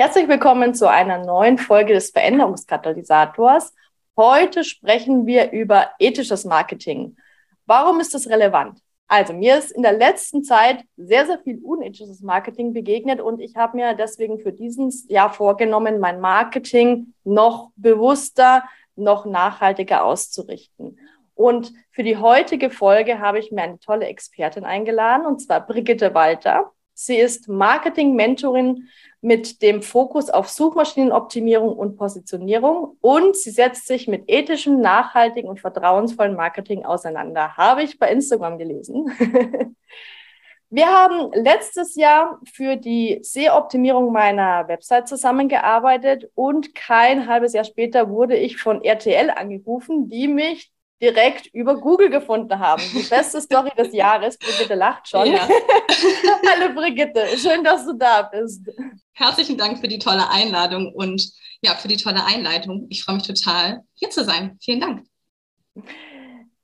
Herzlich willkommen zu einer neuen Folge des Veränderungskatalysators. Heute sprechen wir über ethisches Marketing. Warum ist das relevant? Also mir ist in der letzten Zeit sehr, sehr viel unethisches Marketing begegnet und ich habe mir deswegen für dieses Jahr vorgenommen, mein Marketing noch bewusster, noch nachhaltiger auszurichten. Und für die heutige Folge habe ich mir eine tolle Expertin eingeladen, und zwar Brigitte Walter. Sie ist Marketing-Mentorin mit dem Fokus auf Suchmaschinenoptimierung und Positionierung und sie setzt sich mit ethischem, nachhaltigen und vertrauensvollen Marketing auseinander. Habe ich bei Instagram gelesen. Wir haben letztes Jahr für die SEO-Optimierung meiner Website zusammengearbeitet und kein halbes Jahr später wurde ich von RTL angerufen, die mich direkt über Google gefunden haben. Die beste Story des Jahres. Brigitte lacht schon. Ja. Hallo Brigitte, schön, dass du da bist. Herzlichen Dank für die tolle Einladung und ja, für die tolle Einleitung. Ich freue mich total, hier zu sein. Vielen Dank.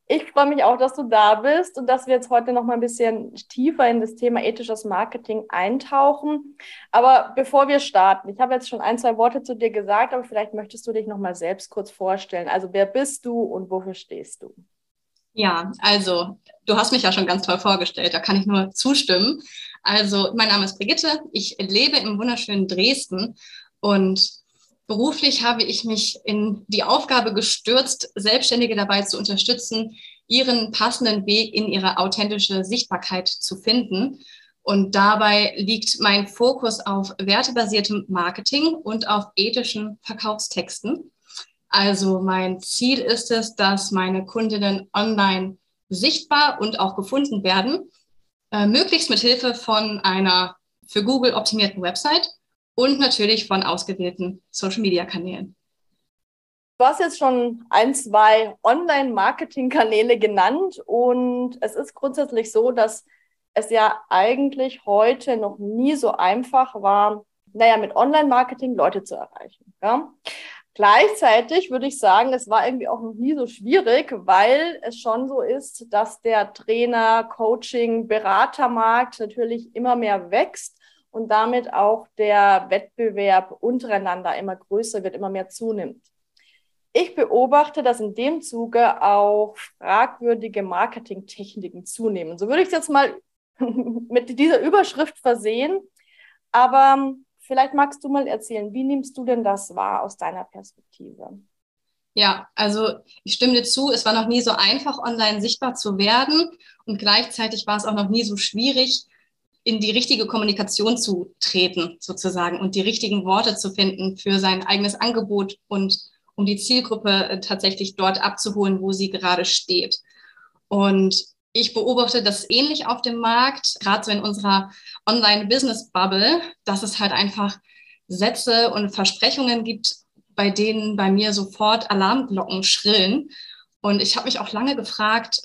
Ich freue mich auch, dass du da bist und dass wir jetzt heute noch mal ein bisschen tiefer in das Thema ethisches Marketing eintauchen. Aber bevor wir starten, ich habe jetzt schon ein, zwei Worte zu dir gesagt, aber vielleicht möchtest du dich noch mal selbst kurz vorstellen. Also wer bist du und wofür stehst du? Ja, also du hast mich ja schon ganz toll vorgestellt, da kann ich nur zustimmen. Also mein Name ist Brigitte, ich lebe im wunderschönen Dresden und Beruflich habe ich mich in die Aufgabe gestürzt, Selbstständige dabei zu unterstützen, ihren passenden Weg in ihre authentische Sichtbarkeit zu finden. Und dabei liegt mein Fokus auf wertebasiertem Marketing und auf ethischen Verkaufstexten. Also mein Ziel ist es, dass meine Kundinnen online sichtbar und auch gefunden werden, äh, möglichst mit Hilfe von einer für Google optimierten Website und natürlich von ausgewählten Social-Media-Kanälen. Du hast jetzt schon ein, zwei Online-Marketing-Kanäle genannt und es ist grundsätzlich so, dass es ja eigentlich heute noch nie so einfach war, naja, mit Online-Marketing Leute zu erreichen. Ja? Gleichzeitig würde ich sagen, es war irgendwie auch noch nie so schwierig, weil es schon so ist, dass der Trainer, Coaching, Beratermarkt natürlich immer mehr wächst und damit auch der Wettbewerb untereinander immer größer wird, immer mehr zunimmt. Ich beobachte, dass in dem Zuge auch fragwürdige Marketingtechniken zunehmen. So würde ich es jetzt mal mit dieser Überschrift versehen. Aber vielleicht magst du mal erzählen, wie nimmst du denn das wahr aus deiner Perspektive? Ja, also ich stimme dir zu, es war noch nie so einfach, online sichtbar zu werden und gleichzeitig war es auch noch nie so schwierig, in die richtige Kommunikation zu treten, sozusagen, und die richtigen Worte zu finden für sein eigenes Angebot und um die Zielgruppe äh, tatsächlich dort abzuholen, wo sie gerade steht. Und ich beobachte das ähnlich auf dem Markt, gerade so in unserer Online-Business-Bubble, dass es halt einfach Sätze und Versprechungen gibt, bei denen bei mir sofort Alarmglocken schrillen. Und ich habe mich auch lange gefragt,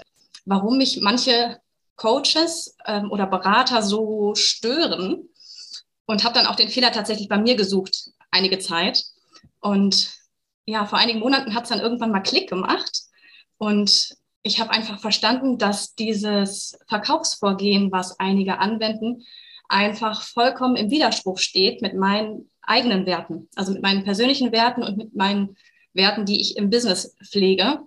warum mich manche Coaches ähm, oder Berater so stören und habe dann auch den Fehler tatsächlich bei mir gesucht, einige Zeit. Und ja, vor einigen Monaten hat es dann irgendwann mal Klick gemacht und ich habe einfach verstanden, dass dieses Verkaufsvorgehen, was einige anwenden, einfach vollkommen im Widerspruch steht mit meinen eigenen Werten, also mit meinen persönlichen Werten und mit meinen Werten, die ich im Business pflege.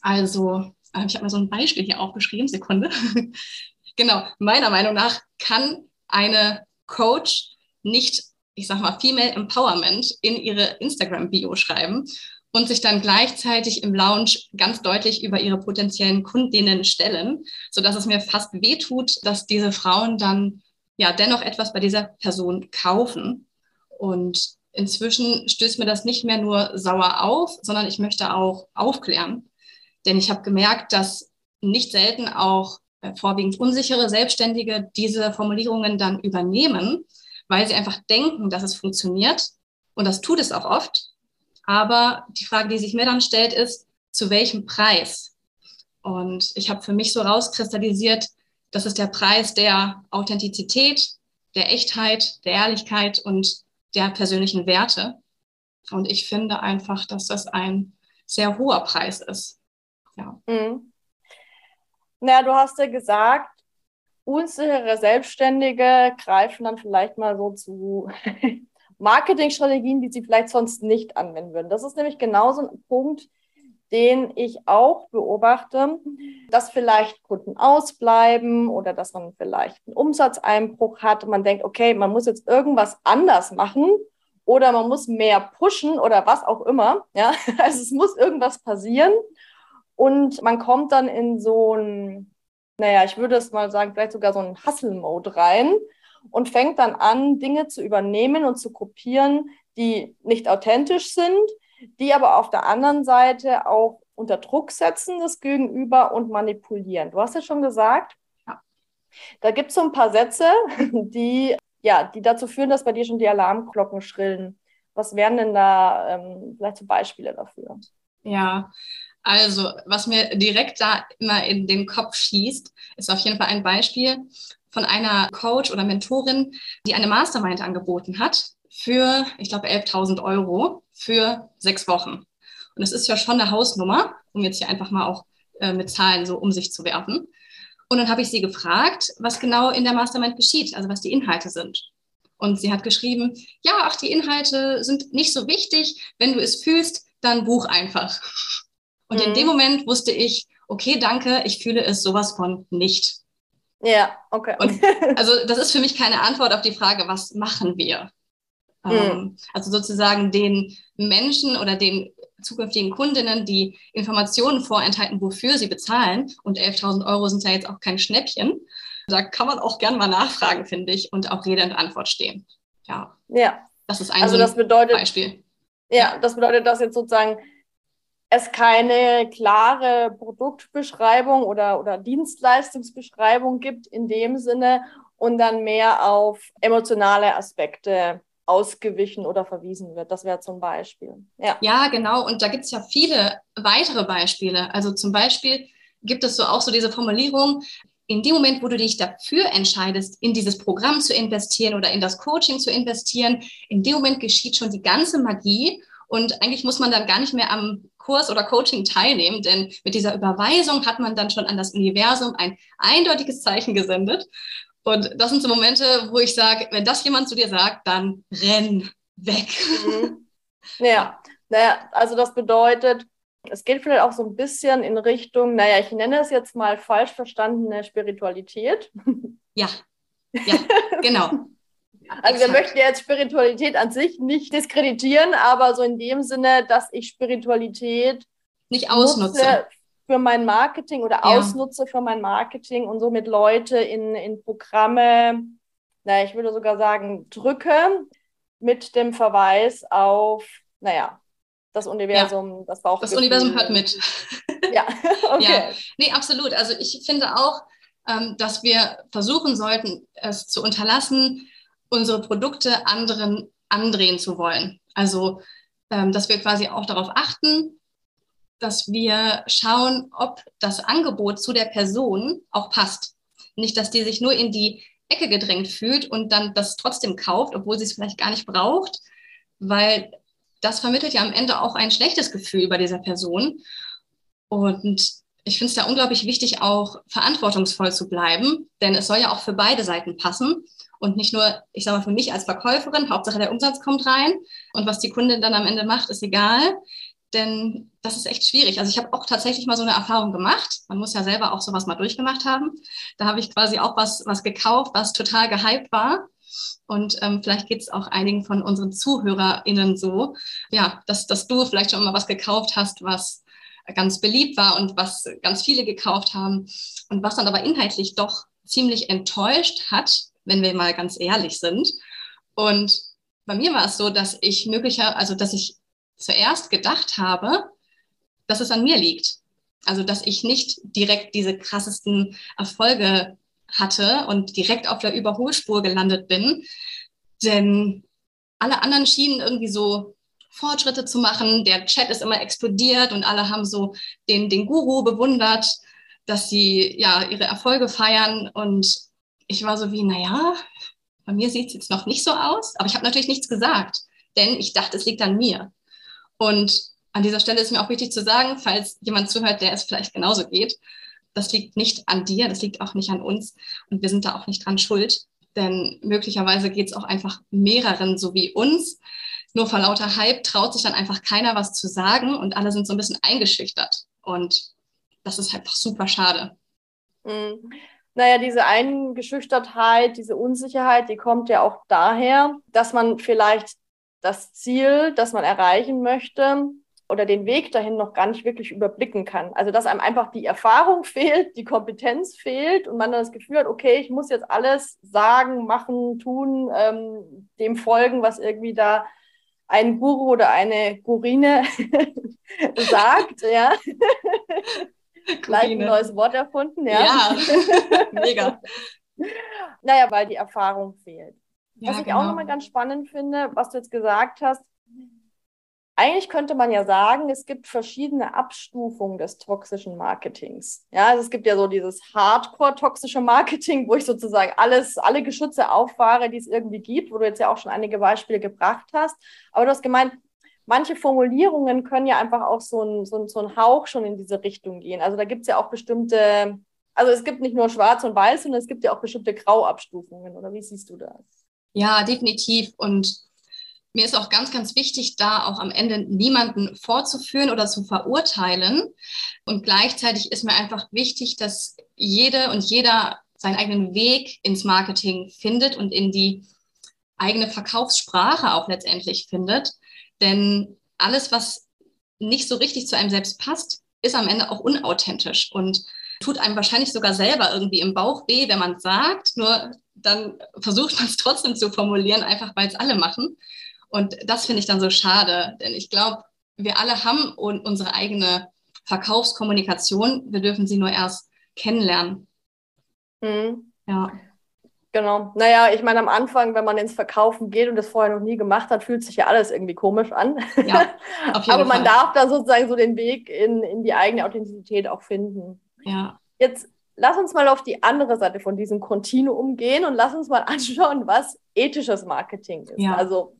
Also ähm, ich habe mir so ein Beispiel hier aufgeschrieben, Sekunde. genau, meiner Meinung nach kann eine Coach nicht, ich sag mal, Female Empowerment in ihre Instagram-Bio schreiben und sich dann gleichzeitig im Lounge ganz deutlich über ihre potenziellen Kundinnen stellen, sodass es mir fast wehtut, dass diese Frauen dann ja dennoch etwas bei dieser Person kaufen. Und inzwischen stößt mir das nicht mehr nur sauer auf, sondern ich möchte auch aufklären. Denn ich habe gemerkt, dass nicht selten auch äh, vorwiegend unsichere Selbstständige diese Formulierungen dann übernehmen, weil sie einfach denken, dass es funktioniert. Und das tut es auch oft. Aber die Frage, die sich mir dann stellt, ist, zu welchem Preis? Und ich habe für mich so rauskristallisiert, das ist der Preis der Authentizität, der Echtheit, der Ehrlichkeit und der persönlichen Werte. Und ich finde einfach, dass das ein sehr hoher Preis ist. Ja. Mhm. Naja, du hast ja gesagt, unsichere Selbstständige greifen dann vielleicht mal so zu Marketingstrategien, die sie vielleicht sonst nicht anwenden würden. Das ist nämlich genauso ein Punkt, den ich auch beobachte, dass vielleicht Kunden ausbleiben oder dass man vielleicht einen Umsatzeinbruch hat und man denkt, okay, man muss jetzt irgendwas anders machen oder man muss mehr pushen oder was auch immer. Ja, also es muss irgendwas passieren und man kommt dann in so ein, naja, ich würde es mal sagen, vielleicht sogar so einen Hustle-Mode rein und fängt dann an, Dinge zu übernehmen und zu kopieren, die nicht authentisch sind, die aber auf der anderen Seite auch unter Druck setzen, das Gegenüber und manipulieren. Du hast ja schon gesagt, ja. da gibt es so ein paar Sätze, die, ja, die dazu führen, dass bei dir schon die Alarmglocken schrillen. Was wären denn da ähm, vielleicht so Beispiele dafür? Ja, also was mir direkt da immer in den Kopf schießt, ist auf jeden Fall ein Beispiel von einer Coach oder Mentorin, die eine Mastermind angeboten hat für, ich glaube, 11.000 Euro für sechs Wochen. Und es ist ja schon eine Hausnummer, um jetzt hier einfach mal auch äh, mit Zahlen so um sich zu werfen. Und dann habe ich sie gefragt, was genau in der Mastermind geschieht, also was die Inhalte sind. Und sie hat geschrieben, ja, ach, die Inhalte sind nicht so wichtig. Wenn du es fühlst, dann buch einfach. Und mhm. in dem Moment wusste ich, okay, danke, ich fühle es sowas von nicht. Ja, okay. Und also das ist für mich keine Antwort auf die Frage, was machen wir? Mhm. Also sozusagen den Menschen oder den zukünftigen Kundinnen die Informationen vorenthalten, wofür sie bezahlen. Und 11.000 Euro sind ja jetzt auch kein Schnäppchen. Da kann man auch gern mal nachfragen, finde ich, und auch Rede und Antwort stehen. Ja. Ja. Das ist ein also das bedeutet, Beispiel. Ja, das bedeutet, dass jetzt sozusagen es keine klare Produktbeschreibung oder, oder Dienstleistungsbeschreibung gibt in dem Sinne und dann mehr auf emotionale Aspekte ausgewichen oder verwiesen wird. Das wäre zum Beispiel. Ja, ja genau. Und da gibt es ja viele weitere Beispiele. Also zum Beispiel gibt es so auch so diese Formulierung, in dem Moment, wo du dich dafür entscheidest, in dieses Programm zu investieren oder in das Coaching zu investieren, in dem Moment geschieht schon die ganze Magie. Und eigentlich muss man dann gar nicht mehr am Kurs oder Coaching teilnehmen, denn mit dieser Überweisung hat man dann schon an das Universum ein eindeutiges Zeichen gesendet. Und das sind so Momente, wo ich sage, wenn das jemand zu dir sagt, dann renn weg. Mhm. Ja, naja, also das bedeutet, es geht vielleicht auch so ein bisschen in Richtung, naja, ich nenne es jetzt mal falsch verstandene Spiritualität. Ja, ja, genau. Also wir möchten jetzt Spiritualität an sich nicht diskreditieren, aber so in dem Sinne, dass ich Spiritualität nicht ausnutze für mein Marketing oder ja. ausnutze für mein Marketing und somit Leute in, in Programme, naja, ich würde sogar sagen, drücke mit dem Verweis auf, naja, das Universum, ja. das Bauchgefühl. Das Universum hört mit. Ja, okay. Ja. Nee, absolut. Also ich finde auch, ähm, dass wir versuchen sollten, es zu unterlassen, unsere Produkte anderen andrehen zu wollen. Also, ähm, dass wir quasi auch darauf achten, dass wir schauen, ob das Angebot zu der Person auch passt. Nicht, dass die sich nur in die Ecke gedrängt fühlt und dann das trotzdem kauft, obwohl sie es vielleicht gar nicht braucht, weil das vermittelt ja am Ende auch ein schlechtes Gefühl bei dieser Person. Und ich finde es da unglaublich wichtig, auch verantwortungsvoll zu bleiben, denn es soll ja auch für beide Seiten passen und nicht nur, ich sage mal, für mich als Verkäuferin, Hauptsache der Umsatz kommt rein und was die Kundin dann am Ende macht, ist egal denn das ist echt schwierig. Also ich habe auch tatsächlich mal so eine Erfahrung gemacht. Man muss ja selber auch sowas mal durchgemacht haben. Da habe ich quasi auch was, was gekauft, was total gehypt war. Und ähm, vielleicht geht es auch einigen von unseren ZuhörerInnen so, ja, dass, dass du vielleicht schon mal was gekauft hast, was ganz beliebt war und was ganz viele gekauft haben und was dann aber inhaltlich doch ziemlich enttäuscht hat, wenn wir mal ganz ehrlich sind. Und bei mir war es so, dass ich möglicher, also dass ich zuerst gedacht habe, dass es an mir liegt. Also, dass ich nicht direkt diese krassesten Erfolge hatte und direkt auf der Überholspur gelandet bin. Denn alle anderen schienen irgendwie so Fortschritte zu machen. Der Chat ist immer explodiert und alle haben so den, den Guru bewundert, dass sie ja ihre Erfolge feiern. Und ich war so wie, naja, bei mir sieht es jetzt noch nicht so aus, aber ich habe natürlich nichts gesagt, denn ich dachte, es liegt an mir. Und an dieser Stelle ist mir auch wichtig zu sagen, falls jemand zuhört, der es vielleicht genauso geht, das liegt nicht an dir, das liegt auch nicht an uns und wir sind da auch nicht dran schuld, denn möglicherweise geht es auch einfach mehreren so wie uns. Nur vor lauter Hype traut sich dann einfach keiner was zu sagen und alle sind so ein bisschen eingeschüchtert und das ist einfach super schade. Mhm. Naja, diese Eingeschüchtertheit, diese Unsicherheit, die kommt ja auch daher, dass man vielleicht das Ziel, das man erreichen möchte, oder den Weg dahin noch gar nicht wirklich überblicken kann. Also dass einem einfach die Erfahrung fehlt, die Kompetenz fehlt und man dann das Gefühl hat, okay, ich muss jetzt alles sagen, machen, tun, ähm, dem folgen, was irgendwie da ein Guru oder eine Gurine sagt, ja. Gleich ein neues Wort erfunden, ja. Ja, mega. Naja, weil die Erfahrung fehlt. Ja, was ich genau. auch nochmal ganz spannend finde, was du jetzt gesagt hast, eigentlich könnte man ja sagen, es gibt verschiedene Abstufungen des toxischen Marketings. Ja, also es gibt ja so dieses Hardcore-toxische Marketing, wo ich sozusagen alles, alle Geschütze auffahre, die es irgendwie gibt, wo du jetzt ja auch schon einige Beispiele gebracht hast. Aber du hast gemeint, manche Formulierungen können ja einfach auch so ein, so ein, so ein Hauch schon in diese Richtung gehen. Also da gibt es ja auch bestimmte, also es gibt nicht nur schwarz und weiß, sondern es gibt ja auch bestimmte Grauabstufungen. Oder wie siehst du das? Ja, definitiv. Und mir ist auch ganz, ganz wichtig, da auch am Ende niemanden vorzuführen oder zu verurteilen. Und gleichzeitig ist mir einfach wichtig, dass jede und jeder seinen eigenen Weg ins Marketing findet und in die eigene Verkaufssprache auch letztendlich findet. Denn alles, was nicht so richtig zu einem selbst passt, ist am Ende auch unauthentisch und tut einem wahrscheinlich sogar selber irgendwie im Bauch weh, wenn man es sagt. Nur dann versucht man es trotzdem zu formulieren, einfach weil es alle machen. Und das finde ich dann so schade, denn ich glaube, wir alle haben unsere eigene Verkaufskommunikation. Wir dürfen sie nur erst kennenlernen. Mhm. Ja. Genau. Naja, ich meine, am Anfang, wenn man ins Verkaufen geht und das vorher noch nie gemacht hat, fühlt sich ja alles irgendwie komisch an. Ja, auf jeden Aber man Fall. darf da sozusagen so den Weg in, in die eigene Authentizität auch finden. Ja. Jetzt lass uns mal auf die andere Seite von diesem Kontinuum gehen und lass uns mal anschauen, was ethisches Marketing ist. Ja. Also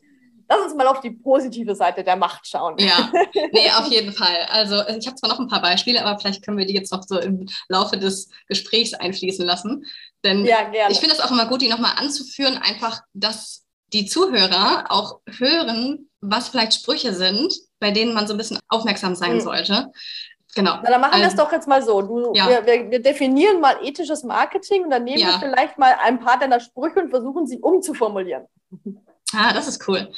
lass uns mal auf die positive Seite der Macht schauen. Ja, nee, auf jeden Fall. Also ich habe zwar noch ein paar Beispiele, aber vielleicht können wir die jetzt noch so im Laufe des Gesprächs einfließen lassen. Denn Ja, ich finde es auch immer gut, die nochmal anzuführen, einfach, dass die Zuhörer auch hören, was vielleicht Sprüche sind, bei denen man so ein bisschen aufmerksam sein Mhm. sollte. Genau. Na, dann machen wir es Also- doch jetzt mal so. Du, Ja. wir, wir, wir definieren mal ethisches Marketing und dann nehmen Ja. wir vielleicht mal ein paar deiner Sprüche und versuchen sie umzuformulieren. Ah, das ist cool.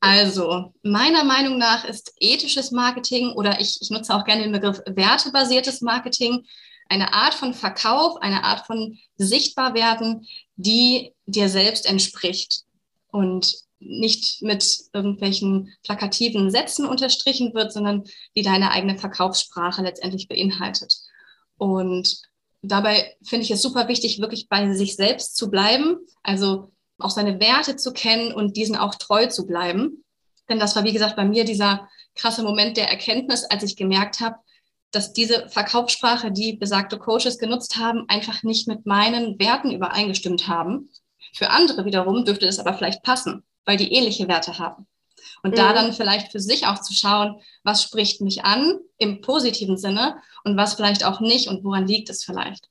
Also, meiner Meinung nach ist ethisches Marketing oder ich, ich nutze auch gerne den Begriff wertebasiertes Marketing eine Art von Verkauf, eine Art von Sichtbarwerden, die dir selbst entspricht und nicht mit irgendwelchen plakativen Sätzen unterstrichen wird, sondern die deine eigene Verkaufssprache letztendlich beinhaltet. Und dabei finde ich es super wichtig, wirklich bei sich selbst zu bleiben, also auch seine Werte zu kennen und diesen auch treu zu bleiben. Denn das war, wie gesagt, bei mir dieser krasse Moment der Erkenntnis, als ich gemerkt habe, dass diese Verkaufssprache, die besagte Coaches genutzt haben, einfach nicht mit meinen Werten übereingestimmt haben. Für andere wiederum dürfte das aber vielleicht passen, weil die ähnliche Werte haben. Und da Mhm. dann vielleicht für sich auch zu schauen, was spricht mich an im positiven Sinne und was vielleicht auch nicht und woran liegt es vielleicht.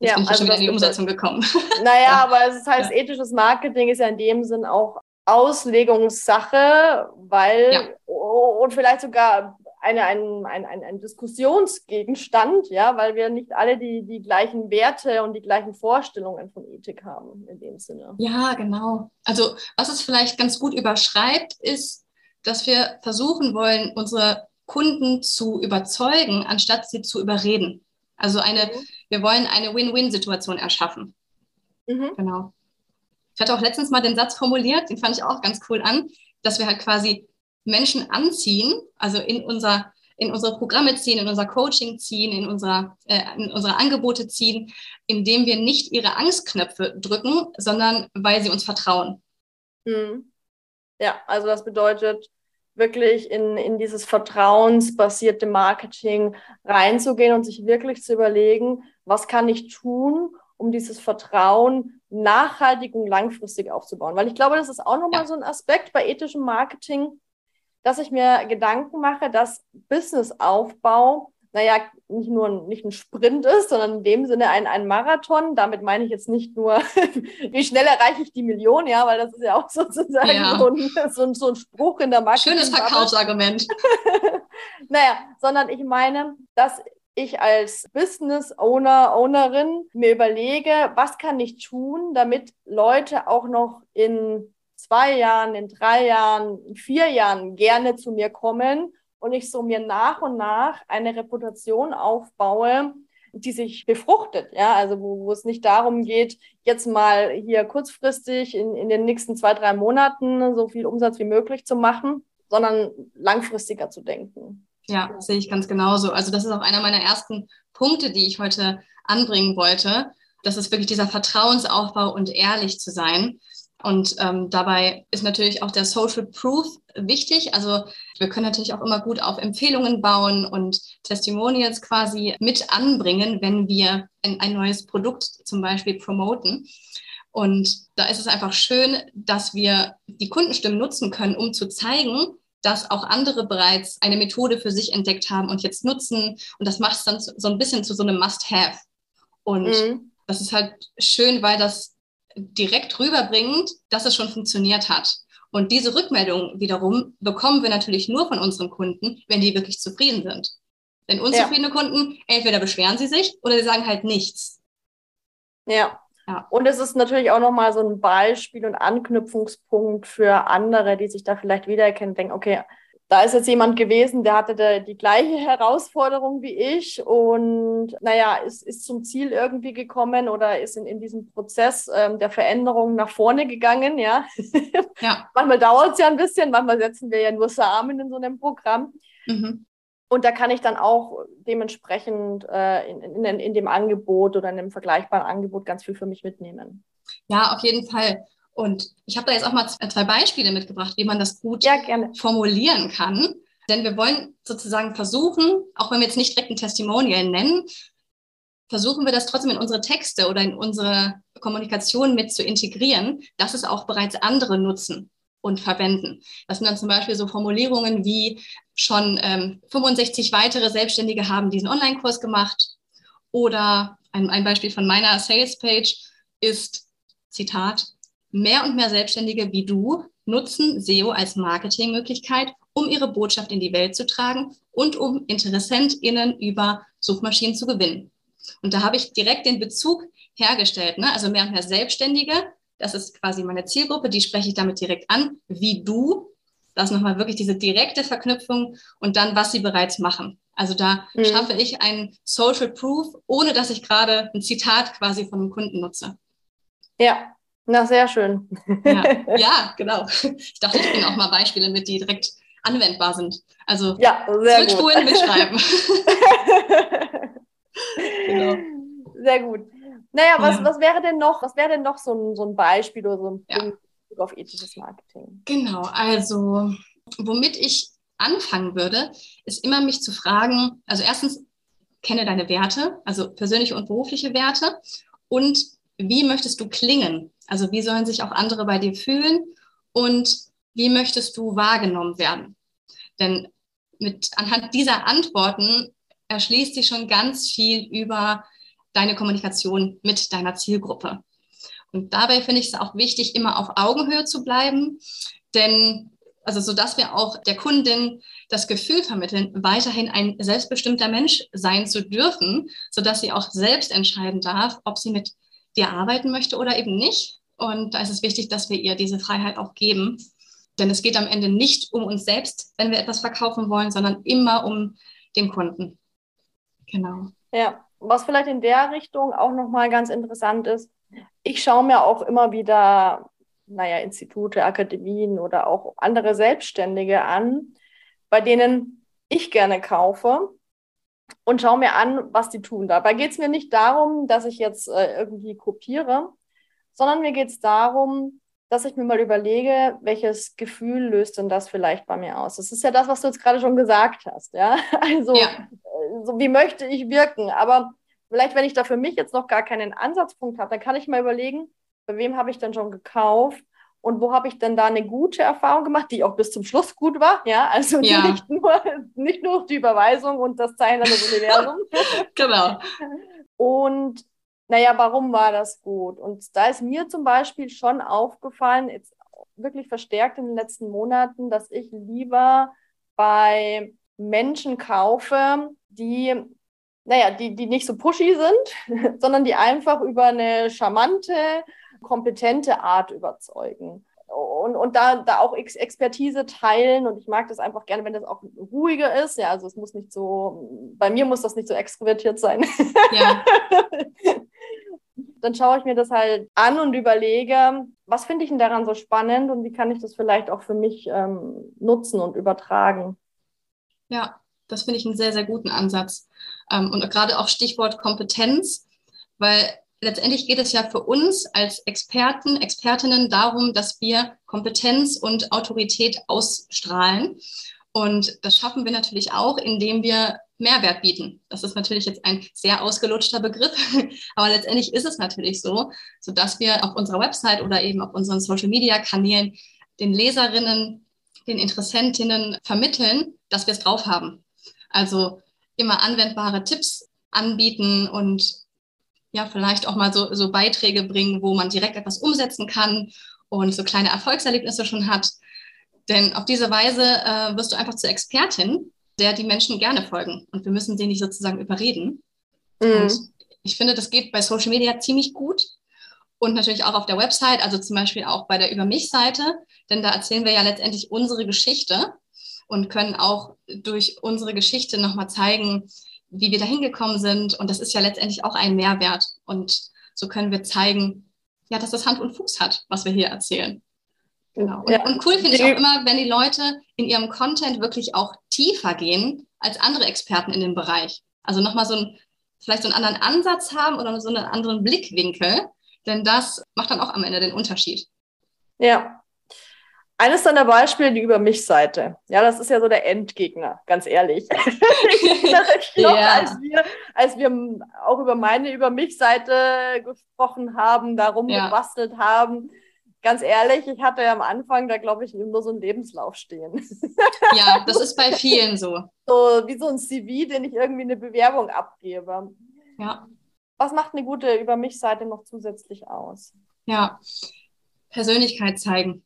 Jetzt Ja, bin ich ja also schon wieder in die Umsetzung gekommen. Naja, Ja. aber es heißt, ethisches Marketing ist ja in dem Sinn auch Auslegungssache, weil Ja. und vielleicht sogar eine, ein, ein, ein, ein Diskussionsgegenstand, ja, weil wir nicht alle die, die gleichen Werte und die gleichen Vorstellungen von Ethik haben in dem Sinne. Ja, genau. Also was es vielleicht ganz gut überschreibt, ist, dass wir versuchen wollen, unsere Kunden zu überzeugen, anstatt sie zu überreden. Also eine, wir wollen eine Win-Win-Situation erschaffen. Mhm. Genau. Ich hatte auch letztens mal den Satz formuliert, den fand ich auch ganz cool an, dass wir halt quasi Menschen anziehen, also in unser in unsere Programme ziehen, in unser Coaching ziehen, in, unser, äh, in unsere Angebote ziehen, indem wir nicht ihre Angstknöpfe drücken, sondern weil sie uns vertrauen. Mhm. Ja, also das bedeutet wirklich in, in dieses vertrauensbasierte Marketing reinzugehen und sich wirklich zu überlegen, was kann ich tun, um dieses Vertrauen nachhaltig und langfristig aufzubauen. Weil ich glaube, das ist auch nochmal ja. so ein Aspekt bei ethischem Marketing, dass ich mir Gedanken mache, dass Businessaufbau, naja, nicht nur ein, nicht ein Sprint ist, sondern in dem Sinne ein, ein Marathon. Damit meine ich jetzt nicht nur, wie schnell erreiche ich die Million, ja, weil das ist ja auch sozusagen ja. So, ein, so, ein, so, ein, Spruch in der Marketing. Schönes Verkaufsargument. naja, sondern ich meine, dass ich als Business Owner, Ownerin mir überlege, was kann ich tun, damit Leute auch noch in zwei Jahren, in drei Jahren, in vier Jahren gerne zu mir kommen und ich so mir nach und nach eine Reputation aufbaue, die sich befruchtet, ja, also wo, wo es nicht darum geht, jetzt mal hier kurzfristig in, in den nächsten zwei, drei Monaten so viel Umsatz wie möglich zu machen, sondern langfristiger zu denken. Ja, sehe ich ganz genauso. Also das ist auch einer meiner ersten Punkte, die ich heute anbringen wollte. Das ist wirklich dieser Vertrauensaufbau und ehrlich zu sein. Und ähm, dabei ist natürlich auch der Social Proof wichtig. Also wir können natürlich auch immer gut auf Empfehlungen bauen und Testimonials quasi mit anbringen, wenn wir ein, neues Produkt zum Beispiel promoten. Und da ist es einfach schön, dass wir die Kundenstimmen nutzen können, um zu zeigen, dass auch andere bereits eine Methode für sich entdeckt haben und jetzt nutzen. Und das macht es dann so ein bisschen zu so einem Must-Have. Und mhm. das ist halt schön, weil das direkt rüberbringt, dass es schon funktioniert hat. Und diese Rückmeldung wiederum bekommen wir natürlich nur von unseren Kunden, wenn die wirklich zufrieden sind. Denn unzufriedene ja. Kunden, entweder beschweren sie sich oder sie sagen halt nichts. Ja. ja. Und es ist natürlich auch nochmal so ein Beispiel und Anknüpfungspunkt für andere, die sich da vielleicht wiedererkennen, denken, okay, da ist jetzt jemand gewesen, der hatte da die gleiche Herausforderung wie ich und naja, ist, ist zum Ziel irgendwie gekommen oder ist in, in diesem Prozess ähm, der Veränderung nach vorne gegangen, ja. ja. manchmal dauert es ja ein bisschen, manchmal setzen wir ja nur Samen in so einem Programm. Mhm. Und da kann ich dann auch dementsprechend äh, in, in, in dem Angebot oder in einem vergleichbaren Angebot ganz viel für mich mitnehmen. Ja, auf jeden Fall. Und ich habe da jetzt auch mal zwei Beispiele mitgebracht, wie man das gut ja, formulieren kann. Denn wir wollen sozusagen versuchen, auch wenn wir jetzt nicht direkt ein Testimonial nennen, versuchen wir das trotzdem in unsere Texte oder in unsere Kommunikation mit zu integrieren, dass es auch bereits andere nutzen und verwenden. Das sind dann zum Beispiel so Formulierungen wie schon ähm, 65 weitere Selbstständige haben diesen Online-Kurs gemacht oder ein, ein Beispiel von meiner Sales-Page ist, Zitat, Mehr und mehr Selbstständige wie du nutzen SEO als Marketingmöglichkeit, um ihre Botschaft in die Welt zu tragen und um InteressentInnen über Suchmaschinen zu gewinnen. Und da habe ich direkt den Bezug hergestellt. Ne? Also mehr und mehr Selbstständige, das ist quasi meine Zielgruppe, die spreche ich damit direkt an, wie du. Das ist nochmal wirklich diese direkte Verknüpfung und dann, was sie bereits machen. Also da mhm. schaffe ich ein Social Proof, ohne dass ich gerade ein Zitat quasi von einem Kunden nutze. Ja, na, sehr schön. Ja, ja, genau. Ich dachte, ich bringe auch mal Beispiele mit, die direkt anwendbar sind. Also ja, zurückspulen, mitschreiben. genau. Sehr gut. Naja, was, ja. was wäre denn noch, was wäre denn noch so ein, so ein Beispiel oder so ein ja. Punkt auf ethisches Marketing? Genau, also womit ich anfangen würde, ist immer mich zu fragen, also erstens, kenne deine Werte, also persönliche und berufliche Werte und wie möchtest du klingen? Also wie sollen sich auch andere bei dir fühlen und wie möchtest du wahrgenommen werden? Denn mit, anhand dieser Antworten erschließt sich schon ganz viel über deine Kommunikation mit deiner Zielgruppe. Und dabei finde ich es auch wichtig, immer auf Augenhöhe zu bleiben, denn also so dass wir auch der Kundin das Gefühl vermitteln, weiterhin ein selbstbestimmter Mensch sein zu dürfen, so dass sie auch selbst entscheiden darf, ob sie mit dir arbeiten möchte oder eben nicht. Und da ist es wichtig, dass wir ihr diese Freiheit auch geben. Denn es geht am Ende nicht um uns selbst, wenn wir etwas verkaufen wollen, sondern immer um den Kunden. Genau. Ja, was vielleicht in der Richtung auch nochmal ganz interessant ist, ich schaue mir auch immer wieder, naja, Institute, Akademien oder auch andere Selbstständige an, bei denen ich gerne kaufe und schaue mir an, was die tun. Dabei geht es mir nicht darum, dass ich jetzt äh, irgendwie kopiere, sondern mir geht es darum, dass ich mir mal überlege, welches Gefühl löst denn das vielleicht bei mir aus? Das ist ja das, was du jetzt gerade schon gesagt hast, ja. Also, ja. Äh, so wie möchte ich wirken? Aber vielleicht, wenn ich da für mich jetzt noch gar keinen Ansatzpunkt habe, dann kann ich mal überlegen, bei wem habe ich denn schon gekauft und wo habe ich denn da eine gute Erfahrung gemacht, die auch bis zum Schluss gut war, ja, also ja. Nicht, nur, nicht nur die Überweisung und das Zeichen des Universums. genau. Und naja, warum war das gut? Und da ist mir zum Beispiel schon aufgefallen, jetzt wirklich verstärkt in den letzten Monaten, dass ich lieber bei Menschen kaufe, die, naja, die, die nicht so pushy sind, sondern die einfach über eine charmante, kompetente Art überzeugen. Und, und da, da auch Ex Expertise teilen. Und ich mag das einfach gerne, wenn das auch ruhiger ist. Ja, also es muss nicht so, bei mir muss das nicht so extrovertiert sein. Ja. dann schaue ich mir das halt an und überlege, was finde ich denn daran so spannend und wie kann ich das vielleicht auch für mich ähm, nutzen und übertragen. Ja, das finde ich einen sehr, sehr guten Ansatz. Ähm, und gerade auch Stichwort Kompetenz, weil letztendlich geht es ja für uns als Experten, Expertinnen darum, dass wir Kompetenz und Autorität ausstrahlen. Und das schaffen wir natürlich auch, indem wir Mehrwert bieten. Das ist natürlich jetzt ein sehr ausgelutschter Begriff, aber letztendlich ist es natürlich so, sodass wir auf unserer Website oder eben auf unseren Social-Media-Kanälen den Leserinnen, den Interessentinnen vermitteln, dass wir es drauf haben. Also immer anwendbare Tipps anbieten und ja, vielleicht auch mal so, so Beiträge bringen, wo man direkt etwas umsetzen kann und so kleine Erfolgserlebnisse schon hat. Denn auf diese Weise äh, wirst du einfach zur Expertin der die Menschen gerne folgen. Und wir müssen sie nicht sozusagen überreden. Mhm. Und ich finde, das geht bei Social Media ziemlich gut. Und natürlich auch auf der Website, also zum Beispiel auch bei der Über mich-Seite, denn da erzählen wir ja letztendlich unsere Geschichte und können auch durch unsere Geschichte nochmal zeigen, wie wir da hingekommen sind. Und das ist ja letztendlich auch ein Mehrwert. Und so können wir zeigen, ja, dass das Hand und Fuß hat, was wir hier erzählen. Genau. Und, ja. und cool finde ich auch immer, wenn die Leute in ihrem Content wirklich auch tiefer gehen als andere Experten in dem Bereich. Also nochmal so ein, vielleicht so einen anderen Ansatz haben oder so einen anderen Blickwinkel, denn das macht dann auch am Ende den Unterschied. Ja. Eines deiner Beispiele, die über mich Seite. Ja, das ist ja so der Endgegner, ganz ehrlich. ich noch, ja. als, wir, als wir auch über meine Über mich Seite gesprochen haben, darum ja. gebastelt haben, ganz ehrlich, ich hatte ja am Anfang da, glaube ich, nur so einen Lebenslauf stehen. Ja, das ist bei vielen so. So wie so ein CV, den ich irgendwie eine Bewerbung abgebe. Ja. Was macht eine gute Über mich-Seite noch zusätzlich aus? Ja, Persönlichkeit zeigen.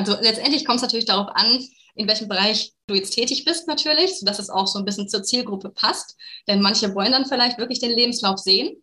Also letztendlich kommt es natürlich darauf an, in welchem Bereich du jetzt tätig bist natürlich, sodass es auch so ein bisschen zur Zielgruppe passt. Denn manche wollen dann vielleicht wirklich den Lebenslauf sehen.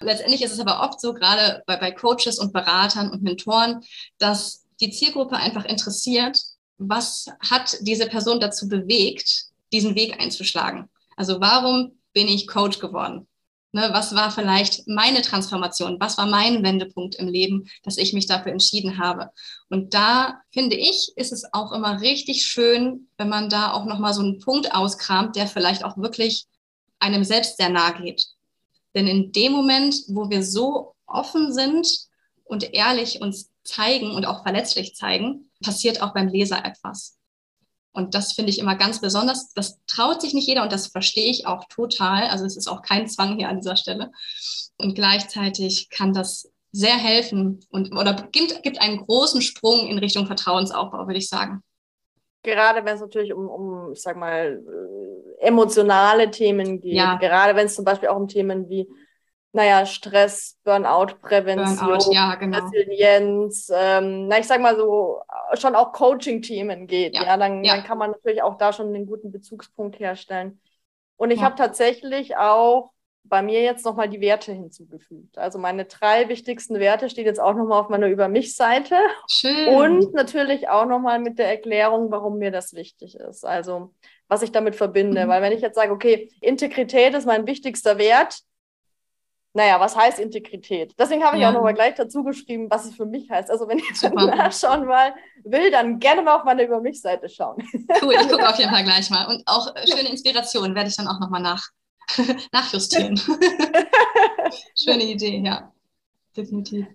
Letztendlich ist es aber oft so, gerade bei, bei Coaches und Beratern und Mentoren, dass die Zielgruppe einfach interessiert, was hat diese Person dazu bewegt, diesen Weg einzuschlagen. Also warum bin ich Coach geworden? Ne, was war vielleicht meine Transformation? Was war mein Wendepunkt im Leben, dass ich mich dafür entschieden habe? Und da finde ich, ist es auch immer richtig schön, wenn man da auch nochmal so einen Punkt auskramt, der vielleicht auch wirklich einem selbst sehr nahe geht. Denn in dem Moment, wo wir so offen sind und ehrlich uns zeigen und auch verletzlich zeigen, passiert auch beim Leser etwas. Und das finde ich immer ganz besonders. Das traut sich nicht jeder und das verstehe ich auch total. Also es ist auch kein Zwang hier an dieser Stelle. Und gleichzeitig kann das sehr helfen und oder gibt, gibt einen großen Sprung in Richtung Vertrauensaufbau, würde ich sagen. Gerade wenn es natürlich um, um, ich sag mal, äh, emotionale Themen geht. Ja. Gerade wenn es zum Beispiel auch um Themen wie naja, Stress, Burnout-Prävention, Burnout, ja, genau. Resilienz, ähm, na, ich sag mal so, schon auch Coaching-Themen geht, ja, ja, dann, ja. dann kann man natürlich auch da schon einen guten Bezugspunkt herstellen. Und ich ja. habe tatsächlich auch bei mir jetzt nochmal die Werte hinzugefügt. Also meine drei wichtigsten Werte stehen jetzt auch nochmal auf meiner Über mich-Seite. Schön. Und natürlich auch nochmal mit der Erklärung, warum mir das wichtig ist. Also was ich damit verbinde. Mhm. Weil wenn ich jetzt sage, okay, Integrität ist mein wichtigster Wert, naja, was heißt Integrität? Deswegen habe ich ja. auch nochmal gleich dazu geschrieben, was es für mich heißt. Also wenn ich nachschauen mal will, dann gerne mal auf meine Über mich-Seite schauen. Cool, ich gucke auf jeden Fall gleich mal. Und auch äh, schöne Inspiration werde ich dann auch nochmal nach, nachjustieren. Schöne Idee, ja. Definitiv.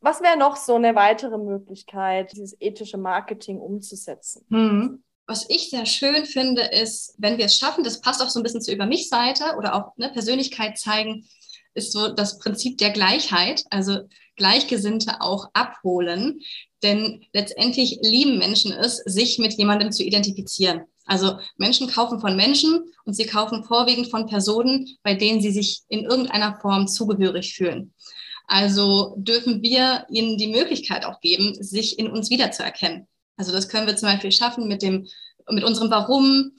Was wäre noch so eine weitere Möglichkeit, dieses ethische Marketing umzusetzen? Hm. Was ich sehr schön finde, ist, wenn wir es schaffen, das passt auch so ein bisschen zur Über mich-Seite oder auch ne, Persönlichkeit zeigen, ist so das Prinzip der Gleichheit, also Gleichgesinnte auch abholen. Denn letztendlich lieben Menschen es, sich mit jemandem zu identifizieren. Also Menschen kaufen von Menschen und sie kaufen vorwiegend von Personen, bei denen sie sich in irgendeiner Form zugehörig fühlen. Also dürfen wir ihnen die Möglichkeit auch geben, sich in uns wiederzuerkennen. Also das können wir zum Beispiel schaffen mit dem, mit unserem Warum,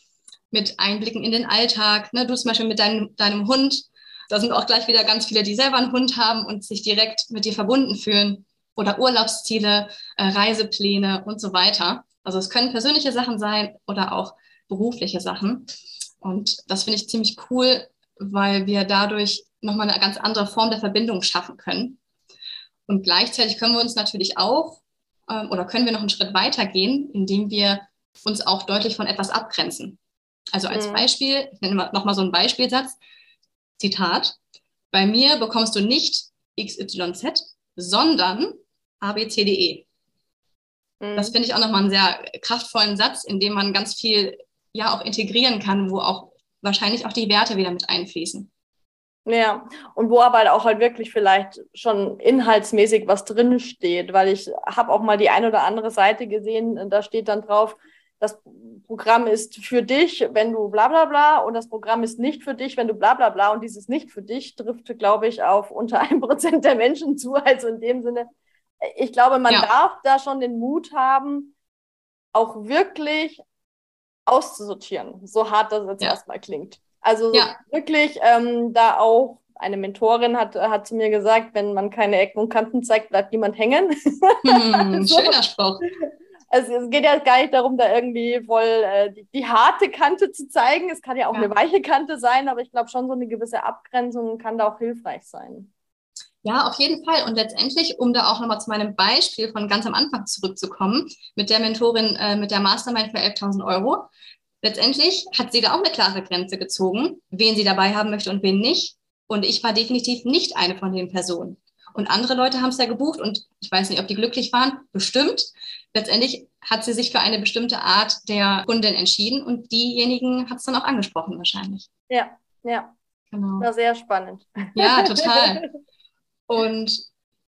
mit Einblicken in den Alltag. Ne? Du zum Beispiel mit deinem, deinem Hund. Da sind auch gleich wieder ganz viele, die selber einen Hund haben und sich direkt mit dir verbunden fühlen. Oder Urlaubsziele, äh, Reisepläne und so weiter. Also es können persönliche Sachen sein oder auch berufliche Sachen. Und das finde ich ziemlich cool, weil wir dadurch nochmal eine ganz andere Form der Verbindung schaffen können. Und gleichzeitig können wir uns natürlich auch ähm, oder können wir noch einen Schritt weiter gehen, indem wir uns auch deutlich von etwas abgrenzen. Also als mhm. Beispiel, ich nenne nochmal so einen Beispielsatz, Zitat, bei mir bekommst du nicht XYZ, sondern ABCDE. Mhm. Das finde ich auch nochmal einen sehr kraftvollen Satz, in dem man ganz viel ja auch integrieren kann, wo auch wahrscheinlich auch die Werte wieder mit einfließen. Ja, und wo aber auch halt wirklich vielleicht schon inhaltsmäßig was drin steht, weil ich habe auch mal die eine oder andere Seite gesehen, da steht dann drauf, das Programm ist für dich, wenn du bla bla bla und das Programm ist nicht für dich, wenn du bla bla bla und dieses nicht für dich trifft, glaube ich, auf unter ein Prozent der Menschen zu. Also in dem Sinne, ich glaube, man ja. darf da schon den Mut haben, auch wirklich auszusortieren, so hart das jetzt ja. erstmal klingt. Also ja. wirklich ähm, da auch eine Mentorin hat, hat zu mir gesagt, wenn man keine Ecken und Kanten zeigt, bleibt niemand hängen. Hm, so. Schöner Spruch. Also es geht ja gar nicht darum, da irgendwie voll äh, die, die, harte Kante zu zeigen. Es kann ja auch ja. eine weiche Kante sein, aber ich glaube schon so eine gewisse Abgrenzung kann da auch hilfreich sein. Ja, auf jeden Fall. Und letztendlich, um da auch nochmal zu meinem Beispiel von ganz am Anfang zurückzukommen, mit der Mentorin, äh, mit der Mastermind für 11.000 Euro, Letztendlich hat sie da auch eine klare Grenze gezogen, wen sie dabei haben möchte und wen nicht. Und ich war definitiv nicht eine von den Personen. Und andere Leute haben es ja gebucht und ich weiß nicht, ob die glücklich waren, bestimmt. Letztendlich hat sie sich für eine bestimmte Art der Kundin entschieden und diejenigen hat es dann auch angesprochen wahrscheinlich. Ja, ja. Genau. War sehr spannend. Ja, total. Und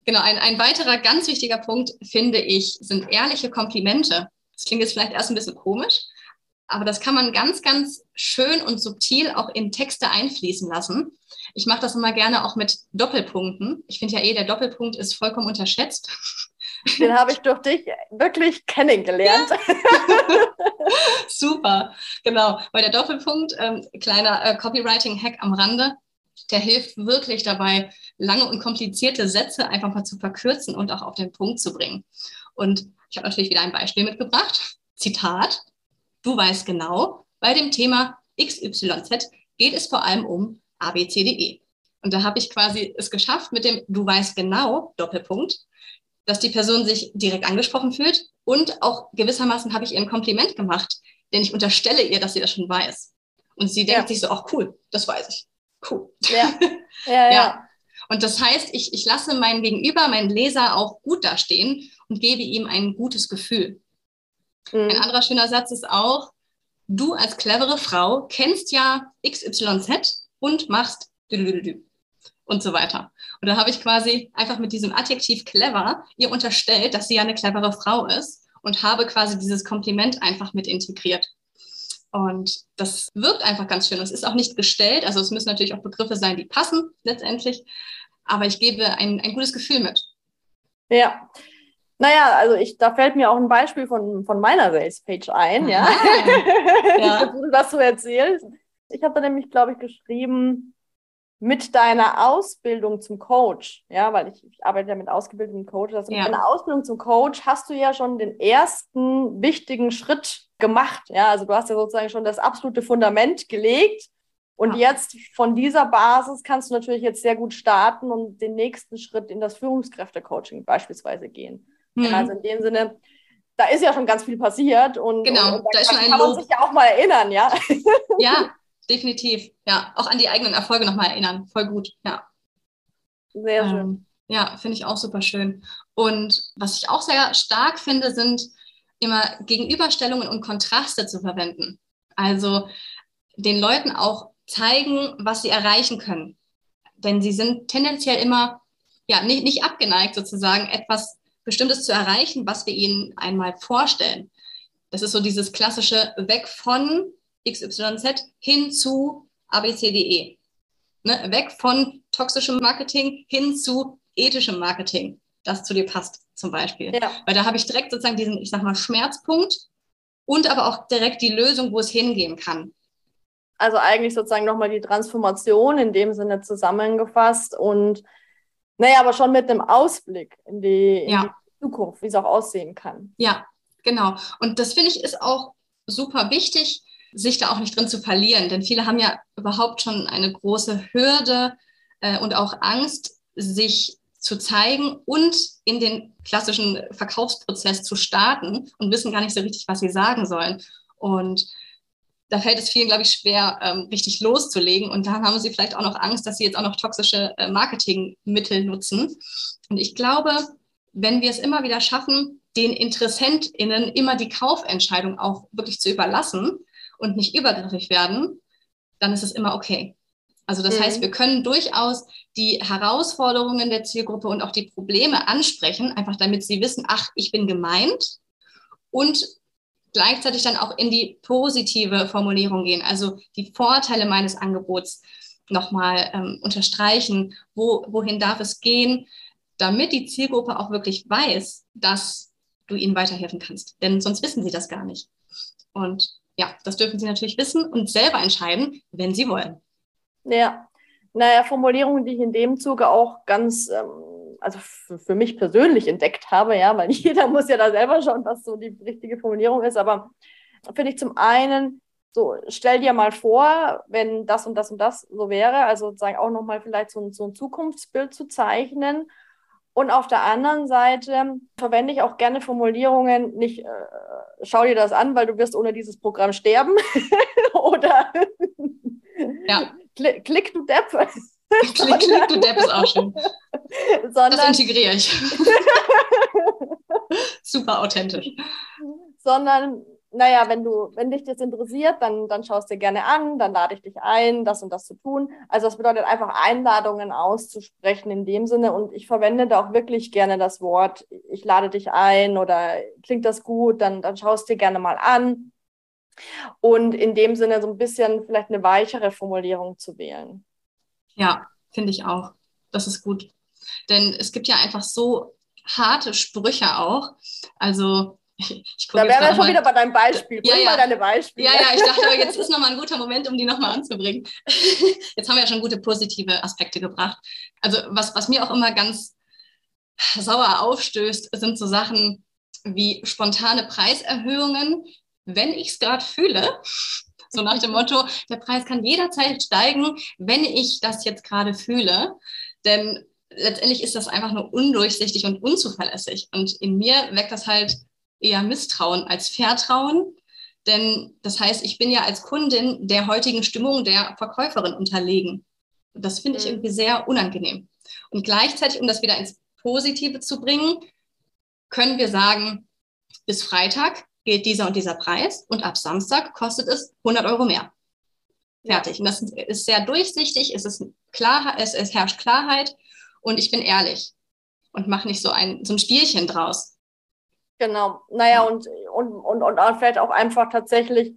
genau, ein, ein weiterer ganz wichtiger Punkt, finde ich, sind ehrliche Komplimente. Das klingt jetzt vielleicht erst ein bisschen komisch, aber das kann man ganz, ganz schön und subtil auch in Texte einfließen lassen. Ich mache das immer gerne auch mit Doppelpunkten. Ich finde ja eh, der Doppelpunkt ist vollkommen unterschätzt. Den habe ich durch dich wirklich kennengelernt. Ja. Super, genau. Weil der Doppelpunkt, ähm, kleiner äh, Copywriting-Hack am Rande, der hilft wirklich dabei, lange und komplizierte Sätze einfach mal zu verkürzen und auch auf den Punkt zu bringen. Und ich habe natürlich wieder ein Beispiel mitgebracht. Zitat. Du weißt genau, bei dem Thema XYZ geht es vor allem um ABCDE. Und da habe ich quasi es geschafft mit dem Du weißt genau, Doppelpunkt, dass die Person sich direkt angesprochen fühlt und auch gewissermaßen habe ich ihr ein Kompliment gemacht, denn ich unterstelle ihr, dass sie das schon weiß. Und sie denkt ja. sich so, ach cool, das weiß ich. Cool. Ja. Ja, ja. ja. Und das heißt, ich, ich lasse meinen Gegenüber, meinen Leser auch gut dastehen und gebe ihm ein gutes Gefühl. Mhm. Ein anderer schöner Satz ist auch, du als clevere Frau kennst ja XYZ und machst und so weiter. Und da habe ich quasi einfach mit diesem Adjektiv clever ihr unterstellt, dass sie ja eine clevere Frau ist und habe quasi dieses Kompliment einfach mit integriert. Und das wirkt einfach ganz schön. Es ist auch nicht gestellt, also es müssen natürlich auch Begriffe sein, die passen letztendlich, aber ich gebe ein, ein gutes Gefühl mit. Ja, naja, also ich, da fällt mir auch ein Beispiel von, von meiner Sales-Page ein, ja. ja. was du erzählst. Ich habe da nämlich, glaube ich, geschrieben, mit deiner Ausbildung zum Coach, ja, weil ich, ich arbeite ja mit ausgebildeten Coaches, also ja. mit deiner Ausbildung zum Coach hast du ja schon den ersten wichtigen Schritt gemacht, ja, also du hast ja sozusagen schon das absolute Fundament gelegt Und ja. jetzt von dieser Basis kannst du natürlich jetzt sehr gut starten und den nächsten Schritt in das Führungskräftecoaching beispielsweise gehen. Mhm. Also in dem Sinne, da ist ja schon ganz viel passiert und, genau, und, und da, da kann, man sich ja auch mal erinnern, ja. Ja, definitiv. Ja, auch an die eigenen Erfolge nochmal erinnern. Voll gut, ja. Sehr schön. Ähm, ja, finde ich auch super schön. Und was ich auch sehr stark finde, sind immer Gegenüberstellungen und Kontraste zu verwenden. Also den Leuten auch zeigen, was sie erreichen können. Denn sie sind tendenziell immer ja, nicht, nicht abgeneigt, sozusagen etwas Bestimmtes zu erreichen, was wir ihnen einmal vorstellen. Das ist so dieses klassische Weg von XYZ hin zu ABCDE. Ne? Weg von toxischem Marketing hin zu ethischem Marketing, das zu dir passt, zum Beispiel. Ja. Weil da habe ich direkt sozusagen diesen, ich sag mal, Schmerzpunkt und aber auch direkt die Lösung, wo es hingehen kann. Also eigentlich sozusagen nochmal die Transformation in dem Sinne zusammengefasst und naja, aber schon mit einem Ausblick in die, in ja. die Zukunft, wie es auch aussehen kann. Ja, genau. Und das finde ich ist auch super wichtig, sich da auch nicht drin zu verlieren. Denn viele haben ja überhaupt schon eine große Hürde äh, und auch Angst, sich zu zeigen und in den klassischen Verkaufsprozess zu starten und wissen gar nicht so richtig, was sie sagen sollen. Und da fällt es vielen, glaube ich, schwer, ähm, richtig loszulegen. Und dann haben sie vielleicht auch noch Angst, dass sie jetzt auch noch toxische äh, Marketingmittel nutzen. Und ich glaube, wenn wir es immer wieder schaffen, den InteressentInnen immer die Kaufentscheidung auch wirklich zu überlassen und nicht übergriffig werden, dann ist es immer okay. Also das mhm. heißt, wir können durchaus die Herausforderungen der Zielgruppe und auch die Probleme ansprechen, einfach damit sie wissen, ach, ich bin gemeint und gleichzeitig dann auch in die positive Formulierung gehen, also die Vorteile meines Angebots nochmal ähm, unterstreichen, wo, wohin darf es gehen, damit die Zielgruppe auch wirklich weiß, dass du ihnen weiterhelfen kannst. Denn sonst wissen sie das gar nicht. Und ja, das dürfen sie natürlich wissen und selber entscheiden, wenn sie wollen. Ja, naja, Formulierungen, die ich in dem Zuge auch ganz, ähm, also für mich persönlich entdeckt habe, ja, weil jeder muss ja da selber schauen, was so die richtige Formulierung ist. Aber finde ich zum einen, so stell dir mal vor, wenn das und das und das so wäre, also sozusagen auch nochmal vielleicht so ein, so ein Zukunftsbild zu zeichnen. Und auf der anderen Seite verwende ich auch gerne Formulierungen, nicht äh, schau dir das an, weil du wirst ohne dieses Programm sterben oder ja. Klick, klick du Depp. Klick, klick du Depp ist auch schön. Sondern, das integriere ich. Super authentisch. Sondern, naja, wenn du, wenn dich das interessiert, dann, dann schaust dir gerne an, dann lade ich dich ein, das und das zu tun. Also das bedeutet einfach Einladungen auszusprechen in dem Sinne. Und ich verwende da auch wirklich gerne das Wort, ich lade dich ein oder klingt das gut, dann, dann schaust dir gerne mal an und in dem Sinne so ein bisschen vielleicht eine weichere Formulierung zu wählen. Ja, finde ich auch. Das ist gut. Denn es gibt ja einfach so harte Sprüche auch. Also ich da wären wir schon wieder bei deinem Beispiel. Ja, ja. mal deine Beispiele. Ja, ja, ich dachte, aber jetzt ist nochmal ein guter Moment, um die nochmal anzubringen. Jetzt haben wir ja schon gute positive Aspekte gebracht. Also was, was mir auch immer ganz sauer aufstößt, sind so Sachen wie spontane Preiserhöhungen, wenn ich es gerade fühle. So nach dem Motto, der Preis kann jederzeit steigen, wenn ich das jetzt gerade fühle. Denn letztendlich ist das einfach nur undurchsichtig und unzuverlässig. Und in mir weckt das halt eher Misstrauen als Vertrauen. Denn das heißt, ich bin ja als Kundin der heutigen Stimmung der Verkäuferin unterlegen. Und das finde ich mhm. irgendwie sehr unangenehm. Und gleichzeitig, um das wieder ins Positive zu bringen, können wir sagen, bis Freitag gilt dieser und dieser Preis und ab Samstag kostet es 100 Euro mehr. Fertig. Und das ist sehr durchsichtig, es, ist klar, es, es herrscht Klarheit und ich bin ehrlich und mache nicht so ein, so ein Spielchen draus. Genau. Naja, und, und, und, und vielleicht auch einfach tatsächlich,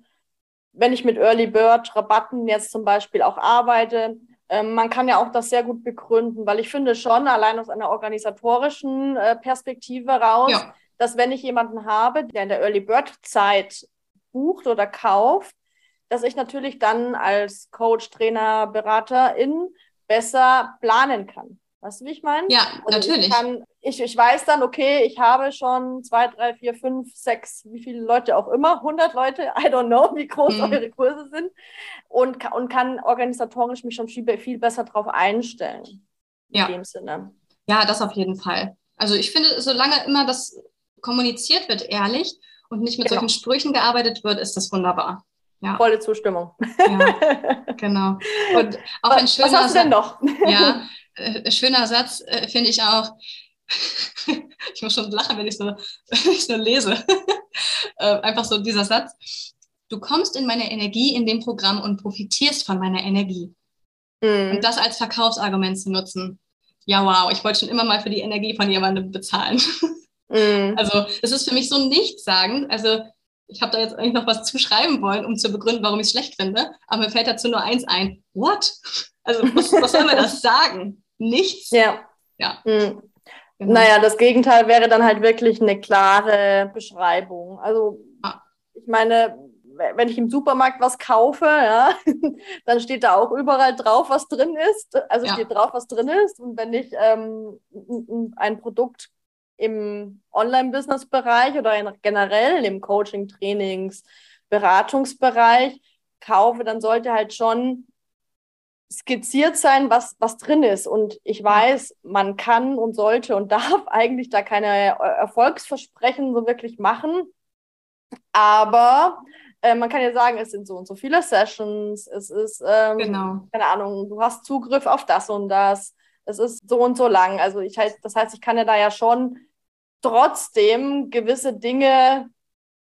wenn ich mit Early Bird Rabatten jetzt zum Beispiel auch arbeite, ähm, man kann ja auch das sehr gut begründen, weil ich finde schon, allein aus einer organisatorischen äh, Perspektive raus, ja dass wenn ich jemanden habe, der in der Early Bird Zeit bucht oder kauft, dass ich natürlich dann als Coach, Trainer, Beraterin besser planen kann. Weißt du, wie ich meine? Ja, also natürlich. Ich, kann, ich, ich weiß dann, okay, ich habe schon zwei, drei, vier, fünf, sechs, wie viele Leute auch immer, 100 Leute, I don't know, wie groß mhm. eure Kurse sind und, und kann organisatorisch mich schon viel, viel besser darauf einstellen. In ja. dem Sinne. Ja, das auf jeden Fall. Also ich finde, solange immer das kommuniziert wird, ehrlich, und nicht mit genau. solchen Sprüchen gearbeitet wird, ist das wunderbar. Ja. Volle Zustimmung. Ja, genau. Und auch ein schöner Was hast du denn noch? Ja, äh, schöner Satz äh, finde ich auch. ich muss schon lachen, wenn ich so, wenn ich so lese. äh, einfach so dieser Satz. Du kommst in meine Energie in dem Programm und profitierst von meiner Energie. Mhm. Und das als Verkaufsargument zu nutzen. Ja, wow, ich wollte schon immer mal für die Energie von jemandem bezahlen. Mhm. Also, es ist für mich so nichtssagend. Also, ich habe da jetzt eigentlich noch was zuschreiben wollen, um zu begründen, warum ich es schlecht finde. Aber mir fällt dazu nur eins ein. What? Also, was, was soll man das sagen? Nichts? Ja. Ja. Mhm. Genau. Naja, das Gegenteil wäre dann halt wirklich eine klare Beschreibung. Also, ah. ich meine, wenn ich im Supermarkt was kaufe, ja, dann steht da auch überall drauf, was drin ist. Also ja. steht drauf, was drin ist. Und wenn ich ähm, ein Produkt im Online-Business-Bereich oder generell im Coaching, Trainings, Beratungsbereich kaufe, dann sollte halt schon skizziert sein, was, was drin ist. Und ich weiß, man kann und sollte und darf eigentlich da keine Erfolgsversprechen so wirklich machen. Aber äh, man kann ja sagen, es sind so und so viele Sessions, es ist, ähm, genau. keine Ahnung, du hast Zugriff auf das und das, es ist so und so lang. Also ich heißt, das heißt, ich kann ja da ja schon trotzdem gewisse Dinge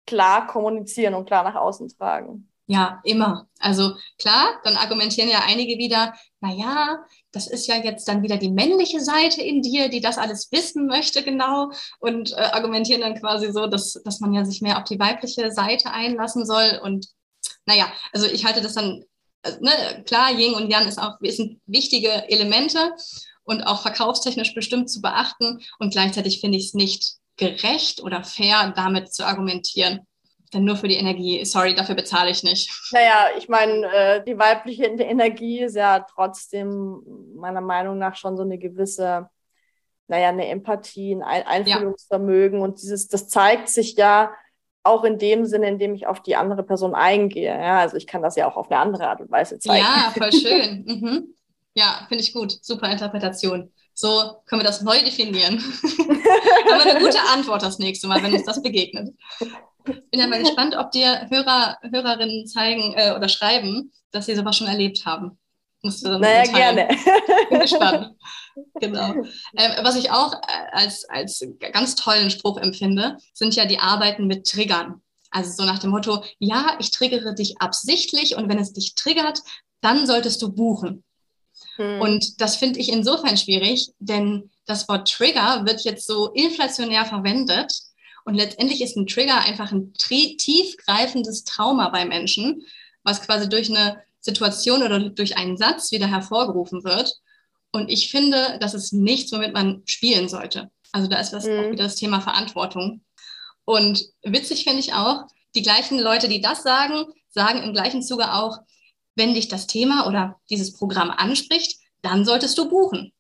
klar kommunizieren und klar nach außen tragen. Ja, immer. Also klar, dann argumentieren ja einige wieder, naja, das ist ja jetzt dann wieder die männliche Seite in dir, die das alles wissen möchte, genau, und äh, argumentieren dann quasi so, dass, dass man ja sich mehr auf die weibliche Seite einlassen soll. Und naja, also ich halte das dann, also, ne, klar, Ying und Yang ist auch, sind wichtige Elemente und auch verkaufstechnisch bestimmt zu beachten. Und gleichzeitig finde ich es nicht gerecht oder fair, damit zu argumentieren. Denn nur für die Energie, sorry, dafür bezahle ich nicht. Naja, ich meine, äh, die weibliche Energie ist ja trotzdem meiner Meinung nach schon so eine gewisse, naja, eine Empathie, ein Einfühlungsvermögen. Ja. Und dieses, das zeigt sich ja auch in dem Sinne, in dem ich auf die andere Person eingehe. Ja, also ich kann das ja auch auf eine andere Art und Weise zeigen. Ja, voll schön. mhm. Ja, finde ich gut. Super Interpretation. So können wir das neu definieren. Haben wir eine gute Antwort das nächste Mal, wenn uns das begegnet. Ich bin ja mal gespannt, ob dir Hörer, Hörerinnen zeigen äh, oder schreiben, dass sie sowas schon erlebt haben. Musst du dann naja, gerne. Bin gespannt. genau. Ähm, was ich auch äh, als, als ganz tollen Spruch empfinde, sind ja die Arbeiten mit Triggern. Also so nach dem Motto, ja, ich triggere dich absichtlich und wenn es dich triggert, dann solltest du buchen. Hm. Und das finde ich insofern schwierig, denn das Wort Trigger wird jetzt so inflationär verwendet. Und letztendlich ist ein Trigger einfach ein tiefgreifendes Trauma bei Menschen, was quasi durch eine Situation oder durch einen Satz wieder hervorgerufen wird. Und ich finde, das ist nichts, womit man spielen sollte. Also da ist das mhm. auch wieder das Thema Verantwortung. Und witzig finde ich auch, die gleichen Leute, die das sagen, sagen im gleichen Zuge auch, wenn dich das Thema oder dieses Programm anspricht, dann solltest du buchen.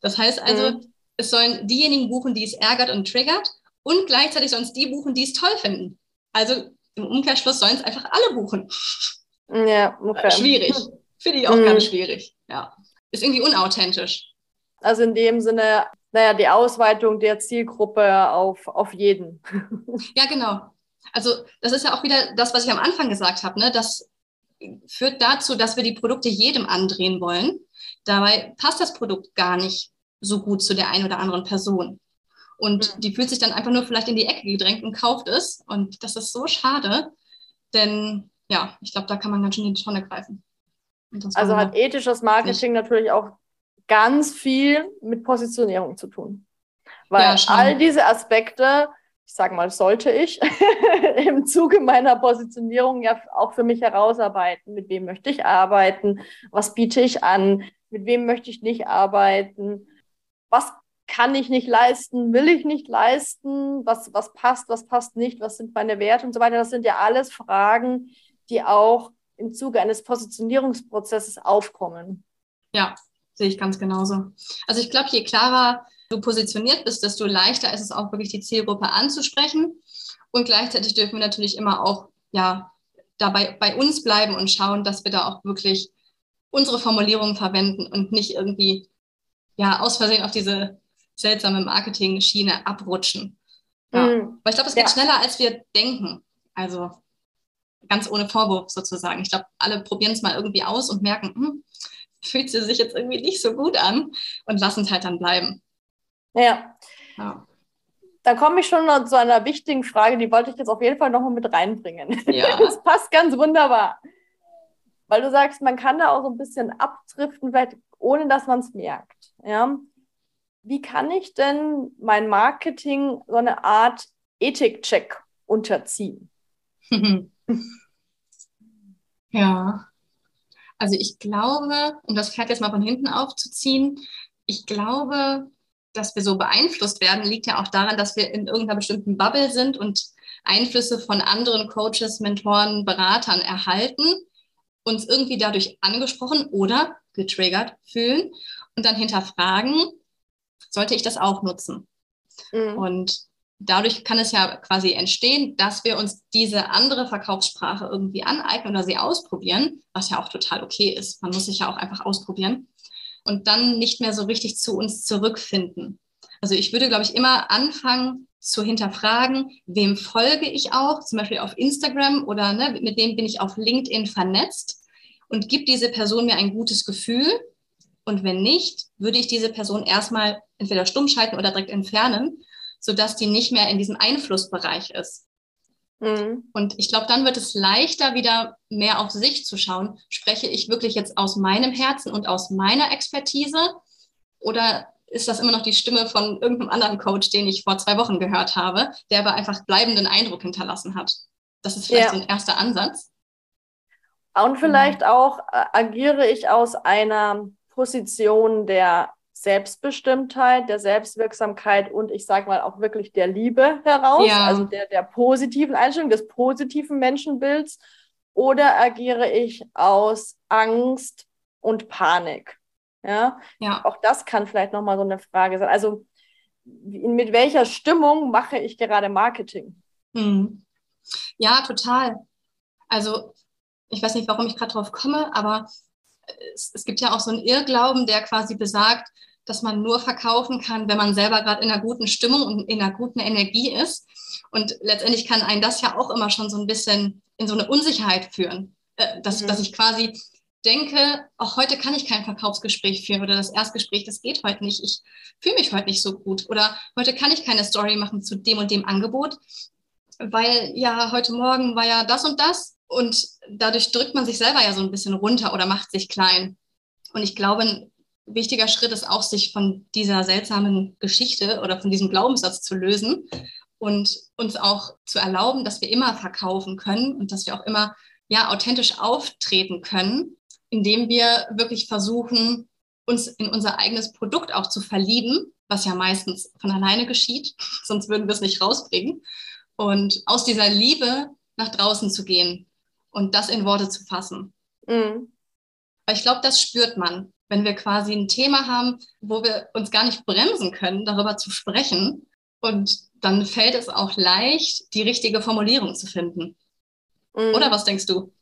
Das heißt also, mhm. es sollen diejenigen buchen, die es ärgert und triggert und gleichzeitig sollen es die buchen, die es toll finden. Also im Umkehrschluss sollen es einfach alle buchen. Ja, okay. Schwierig. Finde ich auch mhm. ganz schwierig. Ja. Ist irgendwie unauthentisch. Also in dem Sinne, naja, die Ausweitung der Zielgruppe auf, auf jeden. Ja, genau. Also das ist ja auch wieder das, was ich am Anfang gesagt habe, ne? dass führt dazu, dass wir die Produkte jedem andrehen wollen. Dabei passt das Produkt gar nicht so gut zu der einen oder anderen Person. Und mhm. die fühlt sich dann einfach nur vielleicht in die Ecke gedrängt und kauft es. Und das ist so schade, denn ja, ich glaube, da kann man ganz schön in die Tonne greifen. Also hat ethisches Marketing nicht. natürlich auch ganz viel mit Positionierung zu tun. Weil ja, all diese Aspekte ich sage mal, sollte ich im Zuge meiner Positionierung ja auch für mich herausarbeiten, mit wem möchte ich arbeiten, was biete ich an, mit wem möchte ich nicht arbeiten, was kann ich nicht leisten, will ich nicht leisten, was, was passt, was passt nicht, was sind meine Werte und so weiter. Das sind ja alles Fragen, die auch im Zuge eines Positionierungsprozesses aufkommen. Ja, sehe ich ganz genauso. Also ich glaube, je klarer du positioniert bist, desto leichter ist es auch wirklich die Zielgruppe anzusprechen. Und gleichzeitig dürfen wir natürlich immer auch ja, dabei bei uns bleiben und schauen, dass wir da auch wirklich unsere Formulierungen verwenden und nicht irgendwie ja aus Versehen auf diese seltsame Marketing-Schiene abrutschen. Ja. Mhm. Aber ich glaube, es geht ja. schneller, als wir denken. Also ganz ohne Vorwurf sozusagen. Ich glaube, alle probieren es mal irgendwie aus und merken, hm, fühlt sie sich jetzt irgendwie nicht so gut an und lassen es halt dann bleiben. Ja. ja. Da komme ich schon zu einer wichtigen Frage, die wollte ich jetzt auf jeden Fall nochmal mit reinbringen. Ja. Das passt ganz wunderbar. Weil du sagst, man kann da auch so ein bisschen abdriften, vielleicht ohne dass man es merkt. Ja? Wie kann ich denn mein Marketing so eine Art Ethik-Check unterziehen? ja. Also ich glaube, um das Pferd jetzt mal von hinten aufzuziehen, ich glaube, dass wir so beeinflusst werden, liegt ja auch daran, dass wir in irgendeiner bestimmten Bubble sind und Einflüsse von anderen Coaches, Mentoren, Beratern erhalten, uns irgendwie dadurch angesprochen oder getriggert fühlen und dann hinterfragen, sollte ich das auch nutzen? Mhm. Und dadurch kann es ja quasi entstehen, dass wir uns diese andere Verkaufssprache irgendwie aneignen oder sie ausprobieren, was ja auch total okay ist. Man muss sich ja auch einfach ausprobieren und dann nicht mehr so richtig zu uns zurückfinden. Also ich würde, glaube ich, immer anfangen zu hinterfragen, wem folge ich auch, zum Beispiel auf Instagram oder ne, mit wem bin ich auf LinkedIn vernetzt und gibt diese Person mir ein gutes Gefühl. Und wenn nicht, würde ich diese Person erstmal entweder stumm schalten oder direkt entfernen, sodass die nicht mehr in diesem Einflussbereich ist. Mhm. Und ich glaube, dann wird es leichter, wieder mehr auf sich zu schauen. Spreche ich wirklich jetzt aus meinem Herzen und aus meiner Expertise? Oder ist das immer noch die Stimme von irgendeinem anderen Coach, den ich vor zwei Wochen gehört habe, der aber einfach bleibenden Eindruck hinterlassen hat? Das ist vielleicht ja. ein erster Ansatz. Und vielleicht mhm. auch äh, agiere ich aus einer Position der Selbstbestimmtheit, der Selbstwirksamkeit und ich sage mal auch wirklich der Liebe heraus, ja. also der, der positiven Einstellung, des positiven Menschenbilds, oder agiere ich aus Angst und Panik? Ja, ja. auch das kann vielleicht nochmal so eine Frage sein. Also mit welcher Stimmung mache ich gerade Marketing? Hm. Ja, total. Also ich weiß nicht, warum ich gerade drauf komme, aber es, es, gibt ja auch so einen Irrglauben, der quasi besagt, dass man nur verkaufen kann, wenn man selber gerade in einer guten Stimmung und in einer guten Energie ist. Und letztendlich kann einen das ja auch immer schon so ein bisschen in so eine Unsicherheit führen, äh, dass, mhm. dass ich quasi denke, auch heute kann ich kein Verkaufsgespräch führen oder das Erstgespräch, das geht heute nicht. Ich fühle mich heute nicht so gut oder heute kann ich keine Story machen zu dem und dem Angebot, weil ja heute Morgen war ja das und das und dadurch drückt man sich selber ja so ein bisschen runter oder macht sich klein. Und ich glaube, wichtiger Schritt ist auch, sich von dieser seltsamen Geschichte oder von diesem Glaubenssatz zu lösen und uns auch zu erlauben, dass wir immer verkaufen können und dass wir auch immer ja authentisch auftreten können, indem wir wirklich versuchen, uns in unser eigenes Produkt auch zu verlieben, was ja meistens von alleine geschieht, sonst würden wir es nicht rausbringen. Und aus dieser Liebe nach draußen zu gehen und das in Worte zu fassen. Mhm. Weil ich glaube, das spürt man wenn wir quasi ein Thema haben, wo wir uns gar nicht bremsen können, darüber zu sprechen. Und dann fällt es auch leicht, die richtige Formulierung zu finden. Mhm. Oder was denkst du?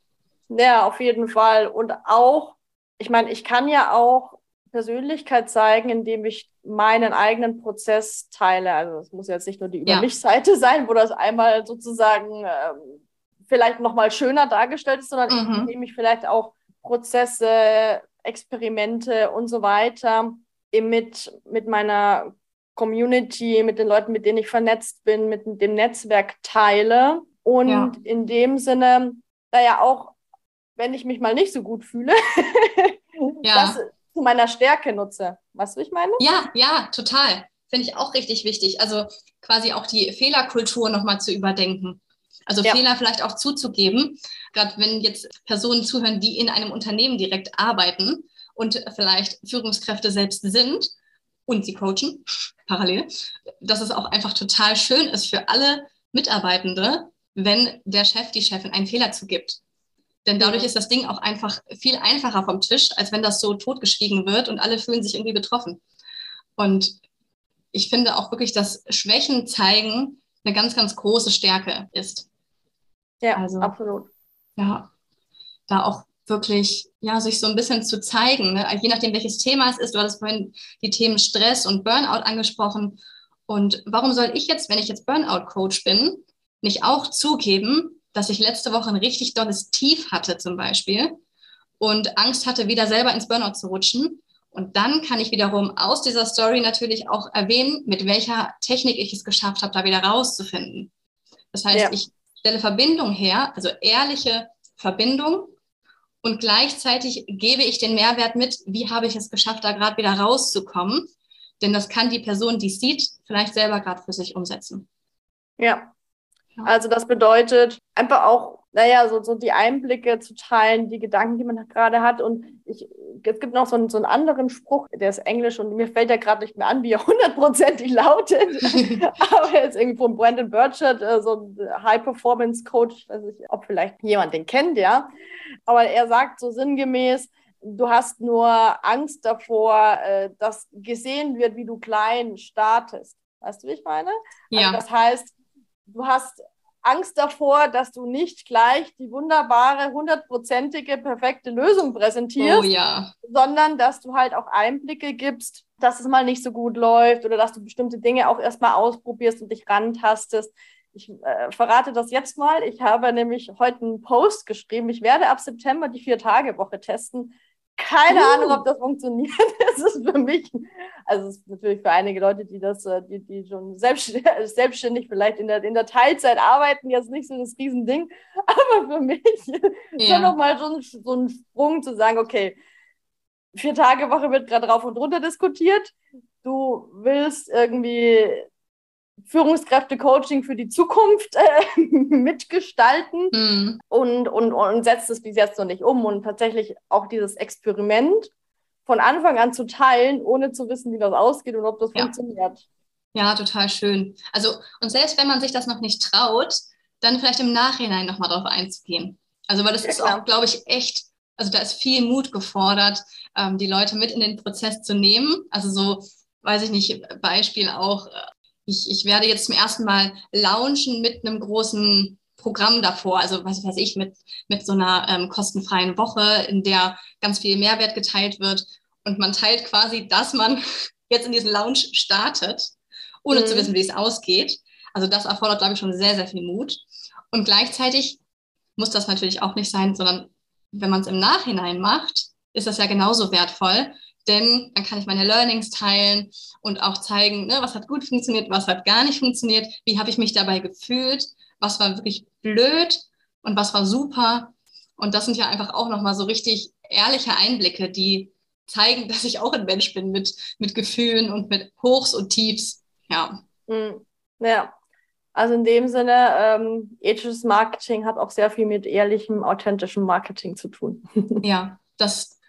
Ja, auf jeden Fall. Und auch, ich meine, ich kann ja auch Persönlichkeit zeigen, indem ich meinen eigenen Prozess teile. Also es muss jetzt nicht nur die Über mich-Seite sein, wo das einmal sozusagen ähm, vielleicht nochmal schöner dargestellt ist, sondern mhm. indem ich vielleicht auch Prozesse Experimente und so weiter mit, mit meiner Community, mit den Leuten, mit denen ich vernetzt bin, mit dem Netzwerk teile. Und ja. in dem Sinne, da ja auch, wenn ich mich mal nicht so gut fühle, ja. das zu meiner Stärke nutze. Weißt du, ich meine? Ja, ja, total. Finde ich auch richtig wichtig. Also quasi auch die Fehlerkultur nochmal zu überdenken. Also ja. Fehler vielleicht auch zuzugeben, gerade wenn jetzt Personen zuhören, die in einem Unternehmen direkt arbeiten und vielleicht Führungskräfte selbst sind und sie coachen parallel, dass es auch einfach total schön ist für alle Mitarbeitende, wenn der Chef, die Chefin einen Fehler zugibt. Denn dadurch ist das Ding auch einfach viel einfacher vom Tisch, als wenn das so totgeschwiegen wird und alle fühlen sich irgendwie betroffen. Und ich finde auch wirklich, dass Schwächen zeigen eine ganz, ganz große Stärke ist. Ja, also, absolut. Ja, da auch wirklich, ja, sich so ein bisschen zu zeigen, ne? je nachdem, welches Thema es ist. Du hattest vorhin die Themen Stress und Burnout angesprochen. Und warum soll ich jetzt, wenn ich jetzt Burnout-Coach bin, nicht auch zugeben, dass ich letzte Woche ein richtig dolles Tief hatte zum Beispiel und Angst hatte, wieder selber ins Burnout zu rutschen. Und dann kann ich wiederum aus dieser Story natürlich auch erwähnen, mit welcher Technik ich es geschafft habe, da wieder rauszufinden. Das heißt, ja. ich stelle Verbindung her, also ehrliche Verbindung und gleichzeitig gebe ich den Mehrwert mit, wie habe ich es geschafft, da gerade wieder rauszukommen. Denn das kann die Person, die es sieht, vielleicht selber gerade für sich umsetzen. Ja, also das bedeutet einfach auch, naja, so, so die Einblicke zu teilen, die Gedanken, die man gerade hat. Und ich, es gibt noch so einen, so einen anderen Spruch, der ist Englisch und mir fällt ja gerade nicht mehr an, wie er hundertprozentig lautet. Aber er ist irgendwie von Brandon Burchard, äh, so ein High-Performance-Coach. Ich weiß nicht, ob vielleicht jemand den kennt, ja. Aber er sagt so sinngemäß, du hast nur Angst davor, äh, dass gesehen wird, wie du klein startest. Weißt du, wie ich meine? Ja. Also das heißt, du hast Angst davor, dass du nicht gleich die wunderbare, hundertprozentige, perfekte Lösung präsentierst, oh, ja. sondern dass du halt auch Einblicke gibst, dass es mal nicht so gut läuft oder dass du bestimmte Dinge auch erstmal ausprobierst und dich rantastest. Ich äh, verrate das jetzt mal. Ich habe nämlich heute einen Post geschrieben. Ich werde ab September die Vier-Tage-Woche testen. Keine uh. Ahnung, ob das funktioniert. Es ist für mich, also es ist natürlich für einige Leute, die das, äh, die, die schon selbstständig, selbstständig vielleicht in der, in der Teilzeit arbeiten, jetzt nicht so das Riesending. Aber für mich ja. schon nochmal so, so ein Sprung zu sagen, okay, vier Tage Woche wird gerade rauf und runter diskutiert. Du willst irgendwie Führungskräfte-Coaching für die Zukunft äh, mitgestalten mhm. und, und, und setzt es bis jetzt noch nicht um. Und tatsächlich auch dieses Experiment von Anfang an zu teilen, ohne zu wissen, wie das ausgeht und ob das ja. funktioniert. Ja, total schön. Also, und selbst wenn man sich das noch nicht traut, dann vielleicht im Nachhinein nochmal darauf einzugehen. Also, weil das ja, ist klar. auch, glaube ich, echt, also da ist viel Mut gefordert, ähm, die Leute mit in den Prozess zu nehmen. Also so, weiß ich nicht, Beispiel auch, äh, ich, ich werde jetzt zum ersten Mal launchen mit einem großen Programm davor, also was weiß ich, mit, mit so einer ähm, kostenfreien Woche, in der ganz viel Mehrwert geteilt wird. Und man teilt quasi, dass man jetzt in diesen Lounge startet, ohne mhm. zu wissen, wie es ausgeht. Also das erfordert, glaube ich, schon sehr, sehr viel Mut. Und gleichzeitig muss das natürlich auch nicht sein, sondern wenn man es im Nachhinein macht, ist das ja genauso wertvoll, denn dann kann ich meine Learnings teilen und auch zeigen, ne, was hat gut funktioniert, was hat gar nicht funktioniert, wie habe ich mich dabei gefühlt, was war wirklich blöd und was war super. Und das sind ja einfach auch nochmal so richtig ehrliche Einblicke, die zeigen, dass ich auch ein Mensch bin mit, mit Gefühlen und mit Hochs und Tiefs. Ja. Hm. Ja. Also in dem Sinne, ähm, ethisches Marketing hat auch sehr viel mit ehrlichem, authentischem Marketing zu tun. ja, das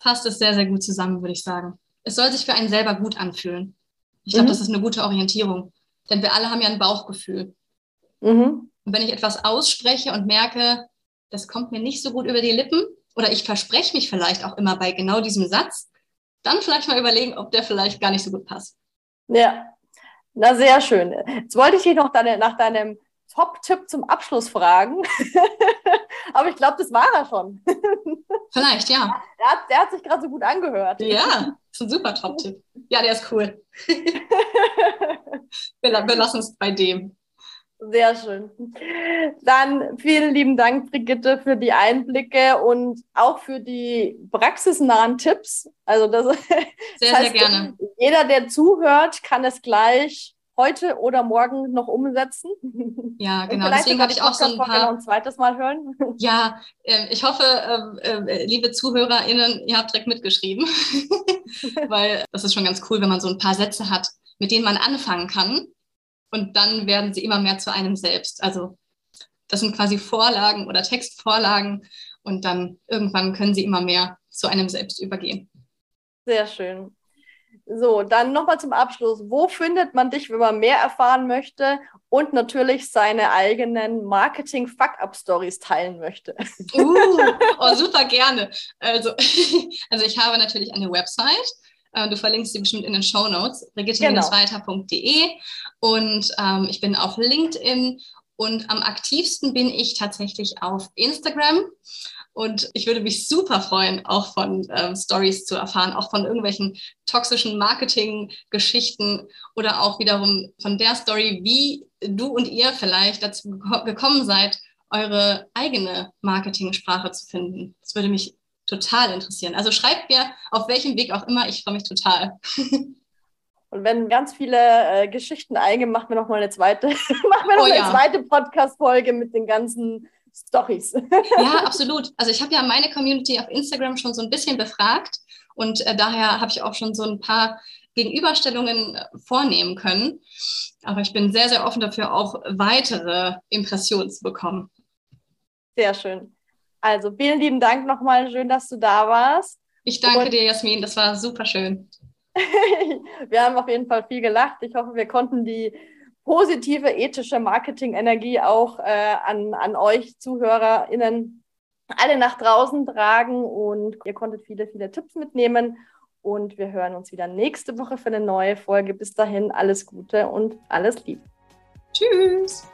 fasst es sehr, sehr gut zusammen, würde ich sagen. Es soll sich für einen selber gut anfühlen. Ich glaube, mhm. das ist eine gute Orientierung. Denn wir alle haben ja ein Bauchgefühl. Mhm. Und wenn ich etwas ausspreche und merke, das kommt mir nicht so gut über die Lippen oder ich verspreche mich vielleicht auch immer bei genau diesem Satz, dann vielleicht mal überlegen, ob der vielleicht gar nicht so gut passt. Ja, na sehr schön. Jetzt wollte ich dich noch deine, nach deinem Top-Tipp zum Abschluss fragen. Aber ich glaube, das war er schon. Vielleicht, ja. Der hat, der hat sich gerade so gut angehört. Ja, ist ein super Top-Tipp. Ja, der ist cool. wir, wir lassen es bei dem. Sehr schön. Dann vielen lieben Dank, Brigitte, für die Einblicke und auch für die praxisnahen Tipps. Also das, sehr, das heißt, sehr gerne. Jeder, der zuhört, kann es gleich heute oder morgen noch umsetzen. Ja, genau. Deswegen habe ich auch so ein paar. ein zweites Mal hören. Ja, äh, ich hoffe, äh, äh, liebe ZuhörerInnen, ihr habt direkt mitgeschrieben, weil das ist schon ganz cool, wenn man so ein paar Sätze hat, mit denen man anfangen kann. Und dann werden sie immer mehr zu einem selbst. Also das sind quasi Vorlagen oder Textvorlagen und dann irgendwann können sie immer mehr zu einem selbst übergehen. Sehr schön. So, dann nochmal zum Abschluss. Wo findet man dich, wenn man mehr erfahren möchte und natürlich seine eigenen Marketing-Fuck-Up-Stories teilen möchte? Uh, oh, super gerne. Also, also ich habe natürlich eine Website. Äh, du verlinkst sie bestimmt in den Show Notes, brigitte-weiter.de. Genau. Und ähm, ich bin auf LinkedIn und am aktivsten bin ich tatsächlich auf Instagram. Und ich würde mich super freuen, auch von ähm, Stories zu erfahren, auch von irgendwelchen toxischen Marketing-Geschichten oder auch wiederum von der Story, wie du und ihr vielleicht dazu gekommen seid, eure eigene Marketing-Sprache zu finden. Das würde mich total interessieren. Also schreibt mir, auf welchem Weg auch immer, ich freue mich total. Und wenn ganz viele äh, Geschichten eingehen, machen wir noch mal eine zweite, machen wir noch oh, eine ja. zweite Podcast-Folge mit den ganzen Stories. Ja, absolut. Also ich habe ja meine Community auf Instagram schon so ein bisschen befragt und äh, daher habe ich auch schon so ein paar Gegenüberstellungen äh, vornehmen können. Aber ich bin sehr, sehr offen dafür, auch weitere Impressionen zu bekommen. Sehr schön. Also vielen lieben Dank nochmal. Schön, dass du da warst. Ich danke und dir, Jasmin. Das war super schön. wir haben auf jeden Fall viel gelacht. Ich hoffe, wir konnten die positive ethische Marketing-Energie auch äh, an, an euch ZuhörerInnen alle nach draußen tragen und ihr konntet viele, viele Tipps mitnehmen. Und wir hören uns wieder nächste Woche für eine neue Folge. Bis dahin alles Gute und alles Liebe. Tschüss.